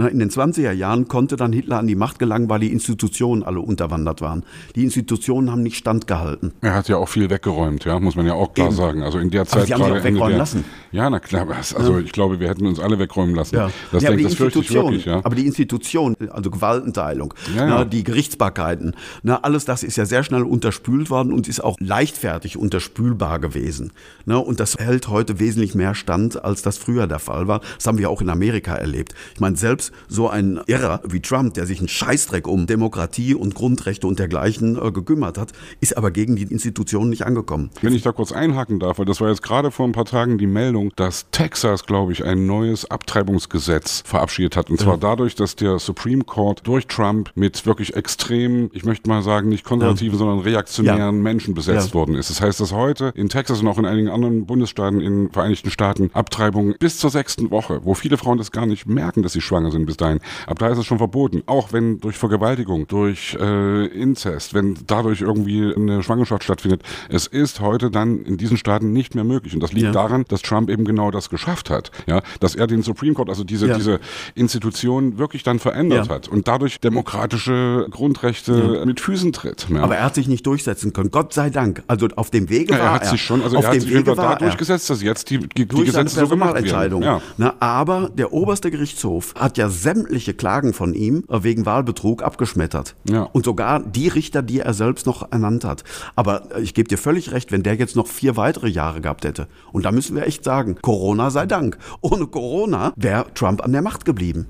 In den 20er Jahren konnte dann Hitler an die Macht gelangen, weil die Institutionen alle unterwandert waren. Die Institutionen haben nicht standgehalten. Er hat ja auch viel weggeräumt, ja, muss man ja auch klar Eben. sagen. Also in der Zeit aber Sie haben gerade wegräumen der, lassen. Ja, na klar. Also ja. ich glaube, wir hätten uns alle wegräumen lassen. Ja. Das, ja, denkt, das fürchte ich wirklich. Ja. Aber die Institution, also Gewaltenteilung, ja, na, die Gerichtsbarkeiten, na, alles das ist ja sehr schnell unterspült worden und ist auch leichtfertig unterspülbar gewesen. Na, und das hält heute wesentlich mehr stand, als das früher der Fall war. Das haben wir auch in Amerika erlebt. Ich meine, selbst so ein Irrer wie Trump, der sich einen Scheißdreck um Demokratie und Grundrechte und dergleichen äh, gekümmert hat, ist aber gegen die Institutionen nicht angekommen. Wenn ich da kurz einhaken darf, weil das war jetzt gerade vor ein paar Tagen die Meldung, dass Texas, glaube ich, ein neues Abtreibungsgesetz verabschiedet hat. Und zwar ja. dadurch, dass der Supreme Court durch Trump mit wirklich extrem, ich möchte mal sagen, nicht konservativen, ja. sondern reaktionären ja. Menschen besetzt worden ist. Das heißt, dass heute in Texas und auch in einigen anderen Bundesstaaten in den Vereinigten Staaten Abtreibung bis zur sechsten Woche, wo viele Frauen das gar nicht merken, dass sie schwanger sind bis dahin. Ab da ist es schon verboten. Auch wenn durch Vergewaltigung, durch äh, Inzest, wenn dadurch irgendwie eine Schwangerschaft stattfindet. Es ist heute dann in diesen Staaten nicht mehr möglich. Und das liegt ja. daran, dass Trump eben genau das geschafft hat. Ja, dass er den Supreme Court, also diese, ja. diese Institution wirklich dann verändert ja. hat und dadurch demokratische Grundrechte mit Füßen tritt. Aber er hat sich nicht durchsetzen können. Gott sei Dank. Also auf dem Wege war er. hat sich schon, also auf er hat sich Wege da durchgesetzt, dass jetzt die, die, die Gesetze so gemacht werden. Ja. Na, aber der oberste Gerichtshof hat ja sämtliche Klagen von ihm wegen Wahlbetrug abgeschmettert. Ja. Und sogar die Richter, die er selbst noch ernannt hat. Aber ich gebe dir völlig recht, wenn der jetzt noch vier weitere Jahre gehabt hätte. Und da müssen wir echt sagen, Corona sei Dank. Ohne Corona wäre Trump an der Macht geblieben.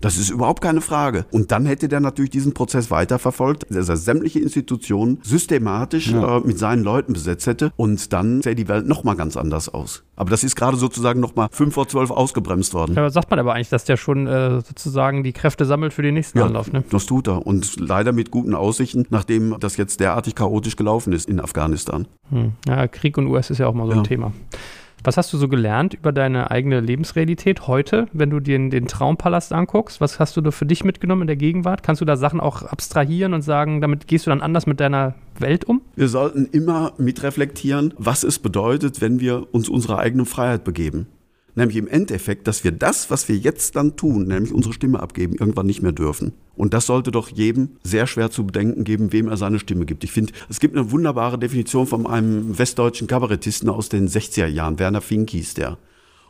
Das ist überhaupt keine Frage. Und dann hätte der natürlich diesen Prozess weiterverfolgt, dass er sämtliche Institutionen systematisch ja. äh, mit seinen Leuten besetzt hätte und dann sähe die Welt nochmal ganz anders aus. Aber das ist gerade sozusagen nochmal fünf vor zwölf ausgebremst worden. Ja, sagt man aber eigentlich, dass der schon äh, sozusagen die Kräfte sammelt für den nächsten ja, Anlauf. Ne? Das tut er. Und leider mit guten Aussichten, nachdem das jetzt derartig chaotisch gelaufen ist in Afghanistan. Hm. Ja, Krieg und US ist ja auch mal so ein Thema. Was hast du so gelernt über deine eigene Lebensrealität heute, wenn du dir den, den Traumpalast anguckst? Was hast du da für dich mitgenommen in der Gegenwart? Kannst du da Sachen auch abstrahieren und sagen, damit gehst du dann anders mit deiner Welt um? Wir sollten immer mitreflektieren, was es bedeutet, wenn wir uns unserer eigenen Freiheit begeben. Nämlich im Endeffekt, dass wir das, was wir jetzt dann tun, nämlich unsere Stimme abgeben, irgendwann nicht mehr dürfen. Und das sollte doch jedem sehr schwer zu bedenken geben, wem er seine Stimme gibt. Ich finde, es gibt eine wunderbare Definition von einem westdeutschen Kabarettisten aus den 60er Jahren, Werner Fink hieß der.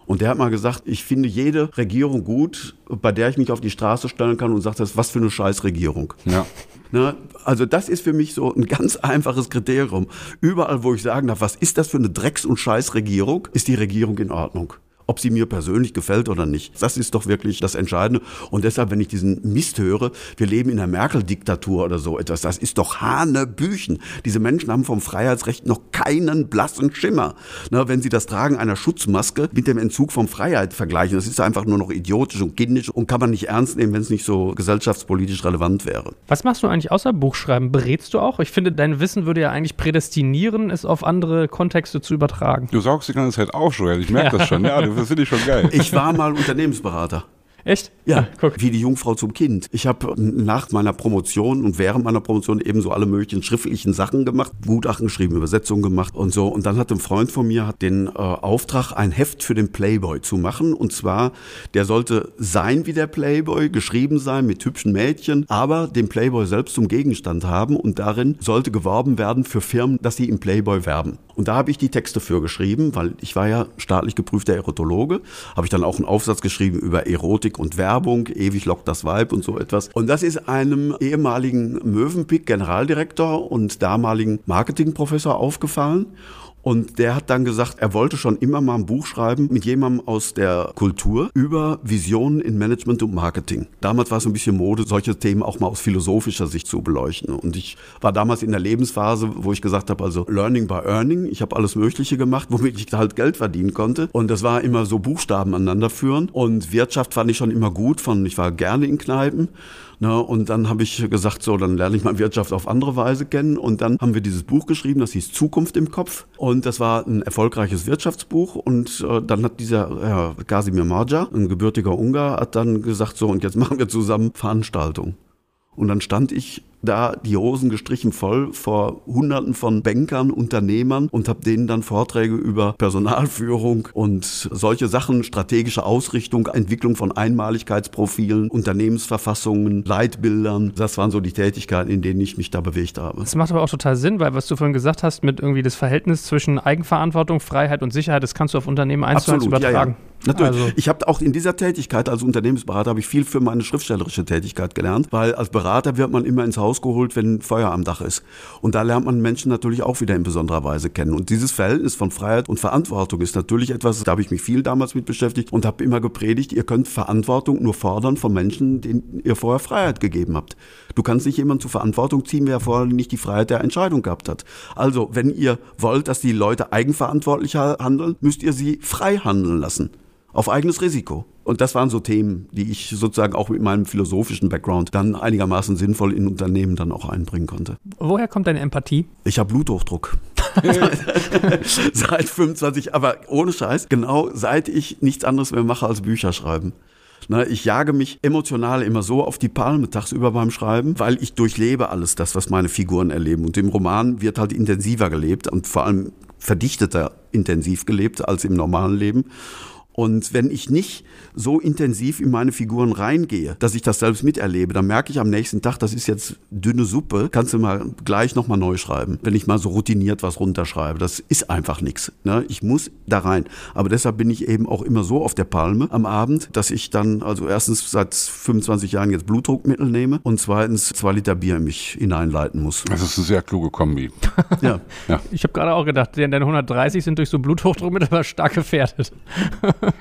Und der hat mal gesagt, ich finde jede Regierung gut, bei der ich mich auf die Straße stellen kann und sage, das was für eine Scheißregierung. Ja. Ne? Also das ist für mich so ein ganz einfaches Kriterium. Überall, wo ich sagen darf, was ist das für eine Drecks- und Scheißregierung, ist die Regierung in Ordnung ob sie mir persönlich gefällt oder nicht. Das ist doch wirklich das Entscheidende. Und deshalb, wenn ich diesen Mist höre, wir leben in einer Merkel-Diktatur oder so etwas, das ist doch Hanebüchen. Diese Menschen haben vom Freiheitsrecht noch keinen blassen Schimmer. Na, wenn sie das Tragen einer Schutzmaske mit dem Entzug von Freiheit vergleichen, das ist einfach nur noch idiotisch und kindisch und kann man nicht ernst nehmen, wenn es nicht so gesellschaftspolitisch relevant wäre. Was machst du eigentlich außer Buchschreiben? Berätst du auch? Ich finde, dein Wissen würde ja eigentlich prädestinieren, es auf andere Kontexte zu übertragen. Du saugst die ganze Zeit auf, Joel. Ich merke ja. das schon. Ja, du das finde ich schon geil. Ich war mal Unternehmensberater. Echt? Ja, ah, guck. wie die Jungfrau zum Kind. Ich habe nach meiner Promotion und während meiner Promotion ebenso alle möglichen schriftlichen Sachen gemacht, Gutachten geschrieben, Übersetzungen gemacht und so. Und dann hat ein Freund von mir hat den äh, Auftrag, ein Heft für den Playboy zu machen. Und zwar, der sollte sein wie der Playboy, geschrieben sein mit hübschen Mädchen, aber den Playboy selbst zum Gegenstand haben. Und darin sollte geworben werden für Firmen, dass sie im Playboy werben. Und da habe ich die Texte für geschrieben, weil ich war ja staatlich geprüfter Erotologe. Habe ich dann auch einen Aufsatz geschrieben über Erotik und Werbung, ewig lockt das Weib und so etwas. Und das ist einem ehemaligen Mövenpick Generaldirektor und damaligen Marketingprofessor aufgefallen. Und der hat dann gesagt, er wollte schon immer mal ein Buch schreiben mit jemandem aus der Kultur über Visionen in Management und Marketing. Damals war es ein bisschen Mode, solche Themen auch mal aus philosophischer Sicht zu beleuchten. Und ich war damals in der Lebensphase, wo ich gesagt habe, also Learning by Earning. Ich habe alles Mögliche gemacht, womit ich halt Geld verdienen konnte. Und das war immer so Buchstaben aneinander führen. Und Wirtschaft fand ich schon immer gut. Von, ich war gerne in Kneipen. Ne, und dann habe ich gesagt, so, dann lerne ich mal Wirtschaft auf andere Weise kennen. Und dann haben wir dieses Buch geschrieben, das hieß Zukunft im Kopf. Und das war ein erfolgreiches Wirtschaftsbuch. Und äh, dann hat dieser Herr Kasimir Marja, ein gebürtiger Ungar, hat dann gesagt, so, und jetzt machen wir zusammen Veranstaltungen. Und dann stand ich da die Hosen gestrichen voll vor hunderten von Bankern, Unternehmern und habe denen dann Vorträge über Personalführung und solche Sachen, strategische Ausrichtung, Entwicklung von Einmaligkeitsprofilen, Unternehmensverfassungen, Leitbildern. Das waren so die Tätigkeiten, in denen ich mich da bewegt habe. Das macht aber auch total Sinn, weil was du vorhin gesagt hast mit irgendwie das Verhältnis zwischen Eigenverantwortung, Freiheit und Sicherheit, das kannst du auf Unternehmen eins zu eins übertragen. Ja, ja. Natürlich. Also. Ich habe auch in dieser Tätigkeit als Unternehmensberater habe ich viel für meine schriftstellerische Tätigkeit gelernt, weil als Berater wird man immer ins Haus geholt, wenn Feuer am Dach ist. Und da lernt man Menschen natürlich auch wieder in besonderer Weise kennen. Und dieses Verhältnis von Freiheit und Verantwortung ist natürlich etwas, da habe ich mich viel damals mit beschäftigt und habe immer gepredigt, ihr könnt Verantwortung nur fordern von Menschen, denen ihr vorher Freiheit gegeben habt. Du kannst nicht jemanden zur Verantwortung ziehen, wer vorher nicht die Freiheit der Entscheidung gehabt hat. Also, wenn ihr wollt, dass die Leute eigenverantwortlich handeln, müsst ihr sie frei handeln lassen auf eigenes Risiko. Und das waren so Themen, die ich sozusagen auch mit meinem philosophischen Background dann einigermaßen sinnvoll in Unternehmen dann auch einbringen konnte. Woher kommt deine Empathie? Ich habe Bluthochdruck. seit 25, aber ohne Scheiß, genau seit ich nichts anderes mehr mache als Bücher schreiben. Na, ich jage mich emotional immer so auf die Palme tagsüber beim Schreiben, weil ich durchlebe alles das, was meine Figuren erleben. Und im Roman wird halt intensiver gelebt und vor allem verdichteter intensiv gelebt als im normalen Leben. Und wenn ich nicht so intensiv in meine Figuren reingehe, dass ich das selbst miterlebe, dann merke ich am nächsten Tag, das ist jetzt dünne Suppe, kannst du mal gleich nochmal neu schreiben. Wenn ich mal so routiniert was runterschreibe, das ist einfach nichts. Ne? Ich muss da rein. Aber deshalb bin ich eben auch immer so auf der Palme am Abend, dass ich dann also erstens seit 25 Jahren jetzt Blutdruckmittel nehme und zweitens zwei Liter Bier in mich hineinleiten muss. Das ist eine sehr kluge Kombi. ja. ja. Ich habe gerade auch gedacht, deine 130 sind durch so Bluthochdruckmittel aber stark gefährdet.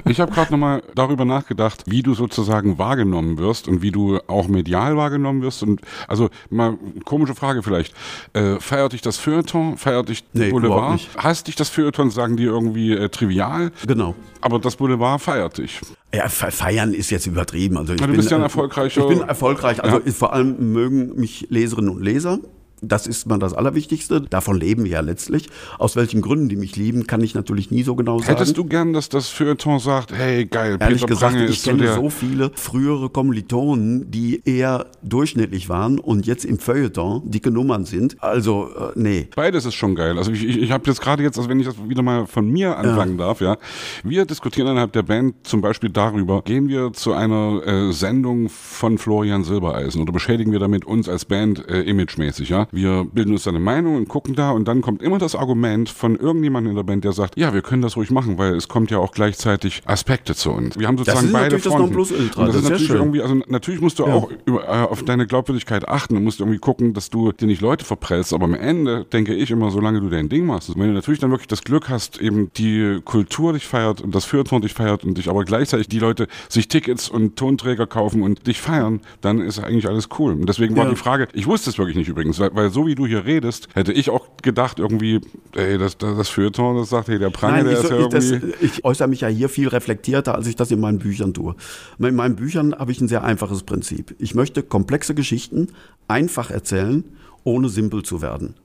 Ich habe gerade nochmal darüber nachgedacht, wie du sozusagen wahrgenommen wirst und wie du auch medial wahrgenommen wirst. Und also mal komische Frage vielleicht. Äh, feiert dich das Feuilleton? Feiert dich nee, Boulevard? Nicht. Hasst dich das Feuilleton? Sagen die irgendwie äh, trivial? Genau. Aber das Boulevard feiert dich. Ja, feiern ist jetzt übertrieben. Also ich du bin, bist ja ein erfolgreicher. Ich bin erfolgreich. Also ja. vor allem mögen mich Leserinnen und Leser. Das ist mal das Allerwichtigste. Davon leben wir ja letztlich. Aus welchen Gründen die mich lieben, kann ich natürlich nie so genau sagen. Hättest du gern, dass das Feuilleton sagt, hey geil, Ehrlich Peter gesagt, Prange ich kenne so, viele frühere Kommilitonen, die eher durchschnittlich waren und jetzt im Feuilleton dicke Nummern sind. Also, äh, nee. Beides ist schon geil. Also ich, ich, ich habe jetzt gerade jetzt, also wenn ich das wieder mal von mir anfangen ja. darf, ja. Wir diskutieren innerhalb der Band zum Beispiel darüber, gehen wir zu einer äh, Sendung von Florian Silbereisen oder beschädigen wir damit uns als Band äh, imagemäßig, ja. Wir bilden uns eine Meinung und gucken da und dann kommt immer das Argument von irgendjemandem in der Band, der sagt, ja, wir können das ruhig machen, weil es kommt ja auch gleichzeitig Aspekte zu uns. Wir haben sozusagen beide Fronten. Das, und das, das ist natürlich irgendwie, also natürlich musst du ja. auch über, äh, auf deine Glaubwürdigkeit achten und musst irgendwie gucken, dass du dir nicht Leute verprellst. Aber am Ende denke ich immer, solange du dein Ding machst, wenn du natürlich dann wirklich das Glück hast, eben die Kultur dich feiert und das Fürton dich feiert und dich aber gleichzeitig die Leute sich Tickets und Tonträger kaufen und dich feiern, dann ist eigentlich alles cool. Und deswegen ja. war die Frage, ich wusste es wirklich nicht übrigens, weil weil so wie du hier redest, hätte ich auch gedacht, irgendwie, ey, das, das, das Feuilleton, das sagt, hey, der Pranger, der ich, ist ja irgendwie. Das, ich äußere mich ja hier viel reflektierter, als ich das in meinen Büchern tue. In meinen Büchern habe ich ein sehr einfaches Prinzip. Ich möchte komplexe Geschichten einfach erzählen, ohne simpel zu werden.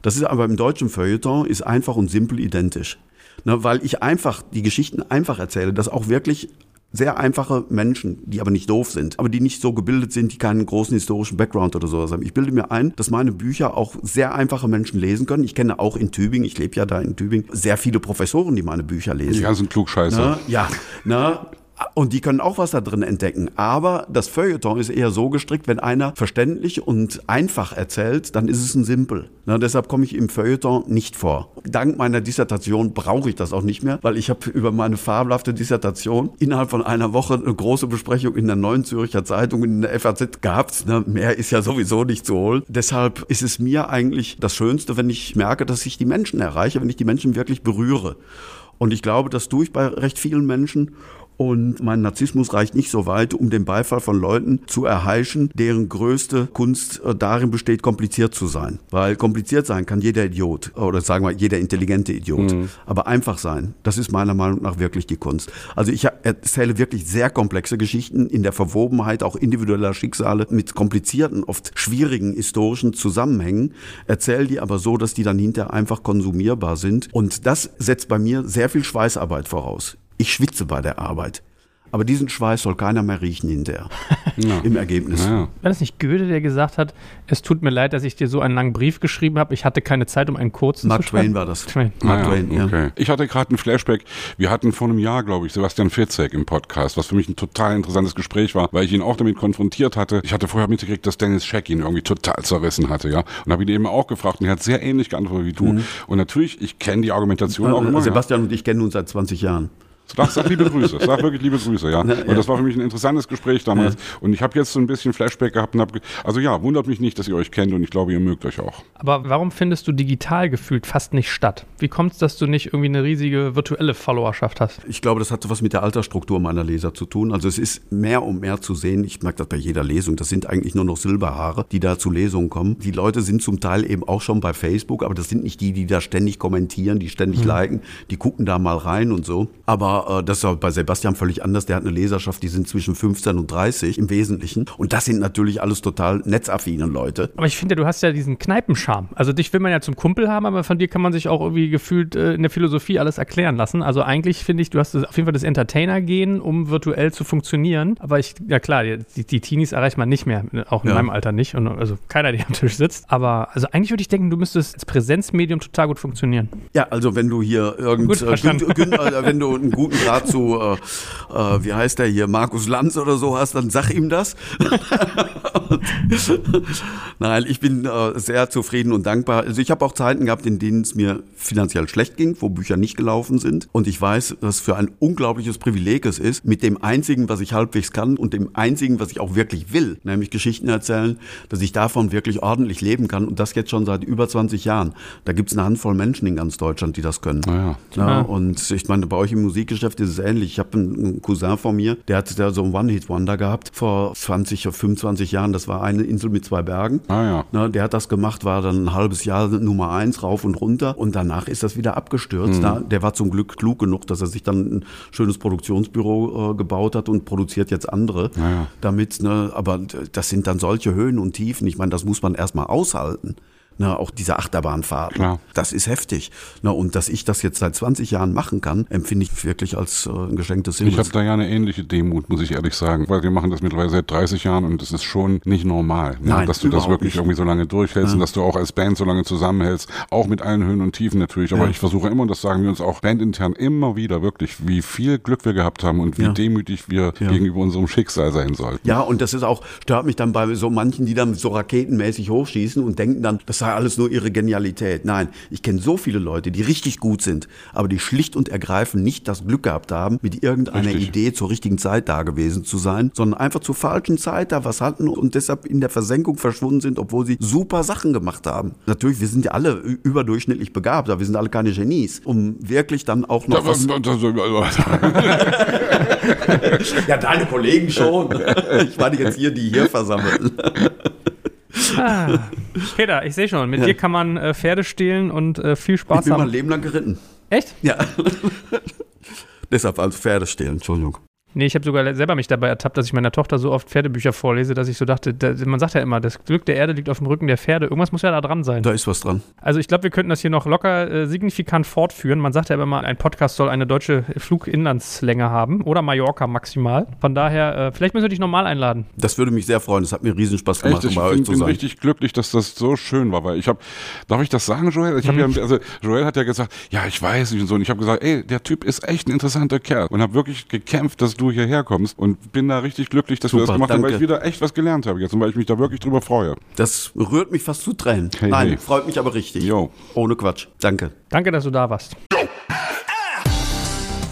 Das ist aber im deutschen Feuilleton ist einfach und simpel identisch. Na, weil ich einfach die Geschichten einfach erzähle, dass auch wirklich sehr einfache Menschen, die aber nicht doof sind, aber die nicht so gebildet sind, die keinen großen historischen Background oder sowas haben. Ich bilde mir ein, dass meine Bücher auch sehr einfache Menschen lesen können. Ich kenne auch in Tübingen, ich lebe ja da in Tübingen, sehr viele Professoren, die meine Bücher lesen. Die ganzen Klugscheißer. Na, ja, na, und die können auch was da drin entdecken. Aber das Feuilleton ist eher so gestrickt, wenn einer verständlich und einfach erzählt, dann ist es ein Simpel. Na, deshalb komme ich im Feuilleton nicht vor. Dank meiner Dissertation brauche ich das auch nicht mehr, weil ich habe über meine fabelhafte Dissertation innerhalb von einer Woche eine große Besprechung in der Neuen Zürcher Zeitung in der FAZ gehabt. Na, mehr ist ja sowieso nicht zu holen. Deshalb ist es mir eigentlich das Schönste, wenn ich merke, dass ich die Menschen erreiche, wenn ich die Menschen wirklich berühre. Und ich glaube, das tue ich bei recht vielen Menschen. Und mein Narzissmus reicht nicht so weit, um den Beifall von Leuten zu erheischen, deren größte Kunst äh, darin besteht, kompliziert zu sein. Weil kompliziert sein kann jeder Idiot oder sagen wir jeder intelligente Idiot. Mhm. Aber einfach sein, das ist meiner Meinung nach wirklich die Kunst. Also ich erzähle wirklich sehr komplexe Geschichten in der Verwobenheit auch individueller Schicksale mit komplizierten, oft schwierigen historischen Zusammenhängen, erzähle die aber so, dass die dann hinterher einfach konsumierbar sind. Und das setzt bei mir sehr viel Schweißarbeit voraus. Ich schwitze bei der Arbeit. Aber diesen Schweiß soll keiner mehr riechen hinterher. Ja. Im Ergebnis. Ja. War das nicht Goethe, der gesagt hat, es tut mir leid, dass ich dir so einen langen Brief geschrieben habe, ich hatte keine Zeit, um einen kurzen Mark zu schreiben? Twain war das. Twain. Mark Ah, Twain, ja. okay. Ich hatte gerade einen Flashback. Wir hatten vor einem Jahr, glaube ich, Sebastian Fitzek im Podcast, was für mich ein total interessantes Gespräch war, weil ich ihn auch damit konfrontiert hatte. Ich hatte vorher mitgekriegt, dass Dennis Scheck ihn irgendwie total zerrissen hatte, ja. Und habe ihn eben auch gefragt und er hat sehr ähnlich geantwortet wie du. Mhm. Und natürlich, ich kenne die Argumentation auch immer. Äh, Sebastian und ich kennen uns seit 20 Jahren. Sag, sag liebe Grüße, sag wirklich liebe Grüße, ja. Und das war für mich ein interessantes Gespräch damals. Und ich habe jetzt so ein bisschen Flashback gehabt und habe, also ja, wundert mich nicht, dass ihr euch kennt und ich glaube, ihr mögt euch auch. Aber warum findest du digital gefühlt fast nicht statt? Wie kommt es, dass du nicht irgendwie eine riesige virtuelle Followerschaft hast? Ich glaube, das hat was mit der Altersstruktur meiner Leser zu tun. Also es ist mehr und mehr zu sehen. Ich merke das bei jeder Lesung. Das sind eigentlich nur noch Silberhaare, die da zu Lesungen kommen. Die Leute sind zum Teil eben auch schon bei Facebook, aber das sind nicht die, die da ständig kommentieren, die ständig liken. Die gucken da mal rein und so. Aber äh, das ist bei Sebastian völlig anders. Der hat eine Leserschaft, die sind zwischen 15 und 30 im Wesentlichen. Und das sind natürlich alles total netzaffine Leute. Aber ich finde, du hast ja diesen Kneipenscharme. Also dich will man ja zum Kumpel haben, aber von dir kann man sich auch irgendwie gefühlt äh, in der Philosophie alles erklären lassen. Also eigentlich finde ich, du hast auf jeden Fall das Entertainer-Gehen, um virtuell zu funktionieren. Aber ich, ja klar, die, die Teenies erreicht man nicht mehr, auch in Ja. meinem Alter nicht. Und also keiner, der am Tisch sitzt. Aber also eigentlich würde ich denken, du müsstest als Präsenzmedium total gut funktionieren. Ja, also wenn du hier irgend, Gut, äh, äh, wenn du einen guten Draht zu, äh, äh, wie heißt der hier, Markus Lanz oder so hast, dann sag ihm das. Nein, ich bin äh, sehr zufrieden und dankbar. Also ich habe auch Zeiten gehabt, in denen es mir finanziell schlecht ging, wo Bücher nicht gelaufen sind. Und ich weiß, dass für ein unglaubliches Privileg es ist, mit dem einzigen, was ich halbwegs kann und dem einzigen, was ich auch wirklich will, nämlich Geschichten erzählen, dass ich davon wirklich ordentlich leben kann. Und das jetzt schon seit über 20 Jahren. Da gibt es eine Handvoll Menschen in ganz Deutschland, die das können. Naja. Ja, Ah. und ich meine, bei euch im Musikgeschäft ist es ähnlich. Ich habe einen, Cousin von mir, der hat da so einen One-Hit-Wonder gehabt vor 20 oder 25 Jahren. Das war eine Insel mit zwei Bergen. Ah ja. Na, der hat das gemacht, war dann ein halbes Jahr Nummer eins rauf und runter und danach ist das wieder abgestürzt. Da, der war zum Glück klug genug, dass er sich dann ein schönes Produktionsbüro äh, gebaut hat und produziert jetzt andere ja. damit. Ne, aber das sind dann solche Höhen und Tiefen. Ich meine, das muss man erstmal aushalten. Na, auch diese Achterbahnfahrt. Klar. Das ist heftig. Na, und dass ich das jetzt seit 20 Jahren machen kann, empfinde ich wirklich als äh, ein Geschenk des Ich habe da ja eine ähnliche Demut, muss ich ehrlich sagen, weil wir machen das mittlerweile seit 30 Jahren und es ist schon nicht normal, ne? Nein, dass du das wirklich nicht. irgendwie so lange durchhältst und dass du auch als Band so lange zusammenhältst, auch mit allen Höhen und Tiefen natürlich. Aber Ja. ich versuche immer, und das sagen wir uns auch bandintern immer wieder, wirklich, wie viel Glück wir gehabt haben und wie Ja. demütig wir Ja. gegenüber unserem Schicksal sein sollten. Ja, und das ist auch, stört mich dann bei so manchen, die dann so raketenmäßig hochschießen und denken dann, das sei alles nur ihre Genialität. Nein, ich kenne so viele Leute, die richtig gut sind, aber die schlicht und ergreifend nicht das Glück gehabt haben, mit irgendeiner Richtig. Idee zur richtigen Zeit da gewesen zu sein, sondern einfach zur falschen Zeit da was hatten und deshalb in der Versenkung verschwunden sind, obwohl sie super Sachen gemacht haben. Natürlich, wir sind ja alle überdurchschnittlich begabt, aber wir sind alle keine Genies, um wirklich dann auch noch was... Ja, deine Kollegen schon. Ich meine jetzt hier, die hier versammeln. Ah. Peter, ich sehe schon, mit dir kann man äh, Pferde stehlen und äh, viel Ich Spaß bin mein haben. Leben lang geritten. Echt? Ja. Deshalb als Pferde stehlen, Entschuldigung. Nee, ich habe sogar selber mich dabei ertappt, dass ich meiner Tochter so oft Pferdebücher vorlese, dass ich so dachte, da, man sagt ja immer, das Glück der Erde liegt auf dem Rücken der Pferde. Irgendwas muss ja da dran sein. Da ist was dran. Also ich glaube, wir könnten das hier noch locker äh, signifikant fortführen. Man sagt ja immer mal, ein Podcast soll eine deutsche Fluginlandslänge haben oder Mallorca maximal. Von daher, äh, vielleicht müssen wir dich nochmal einladen. Das würde mich sehr freuen. Es hat mir riesen Spaß gemacht, Echt, ich um bei euch bin, zu bin sein. richtig glücklich, dass das so schön war, weil ich habe, darf ich das sagen, Joel? Ich habe Mhm. ja, also Joel hat ja gesagt, ja, ich weiß nicht und so, und ich habe gesagt, ey, der Typ ist echt ein interessanter Kerl und habe wirklich gekämpft, dass du hierher kommst und bin da richtig glücklich, dass wir Super, das gemacht haben, weil ich wieder echt was gelernt habe jetzt und weil ich mich da wirklich drüber freue. Das rührt mich fast zu Tränen. Hey, Nein, hey. freut mich aber richtig. Jo. Ohne Quatsch. Danke. Danke, dass du da warst.